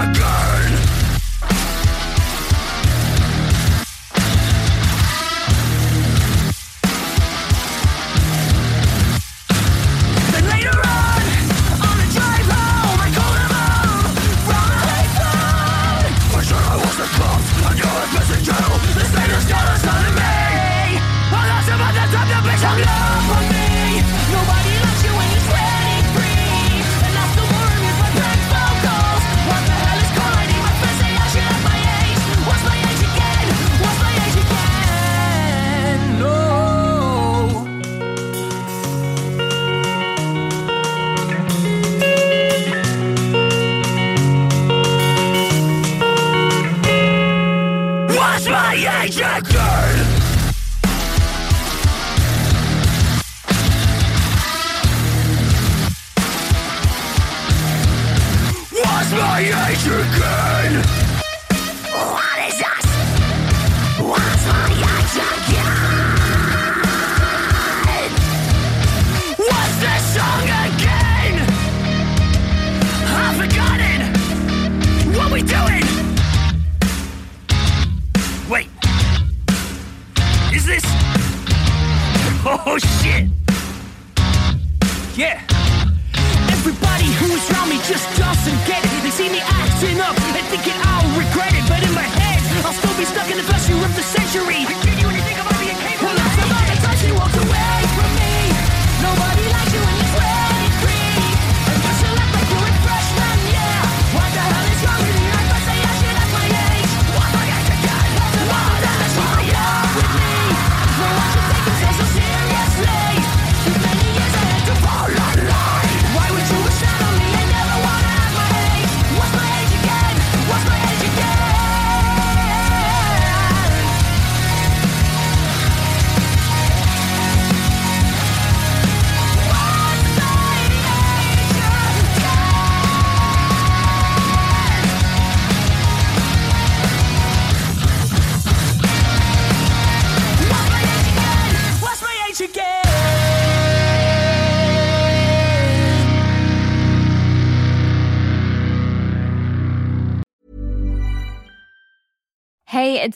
Age again?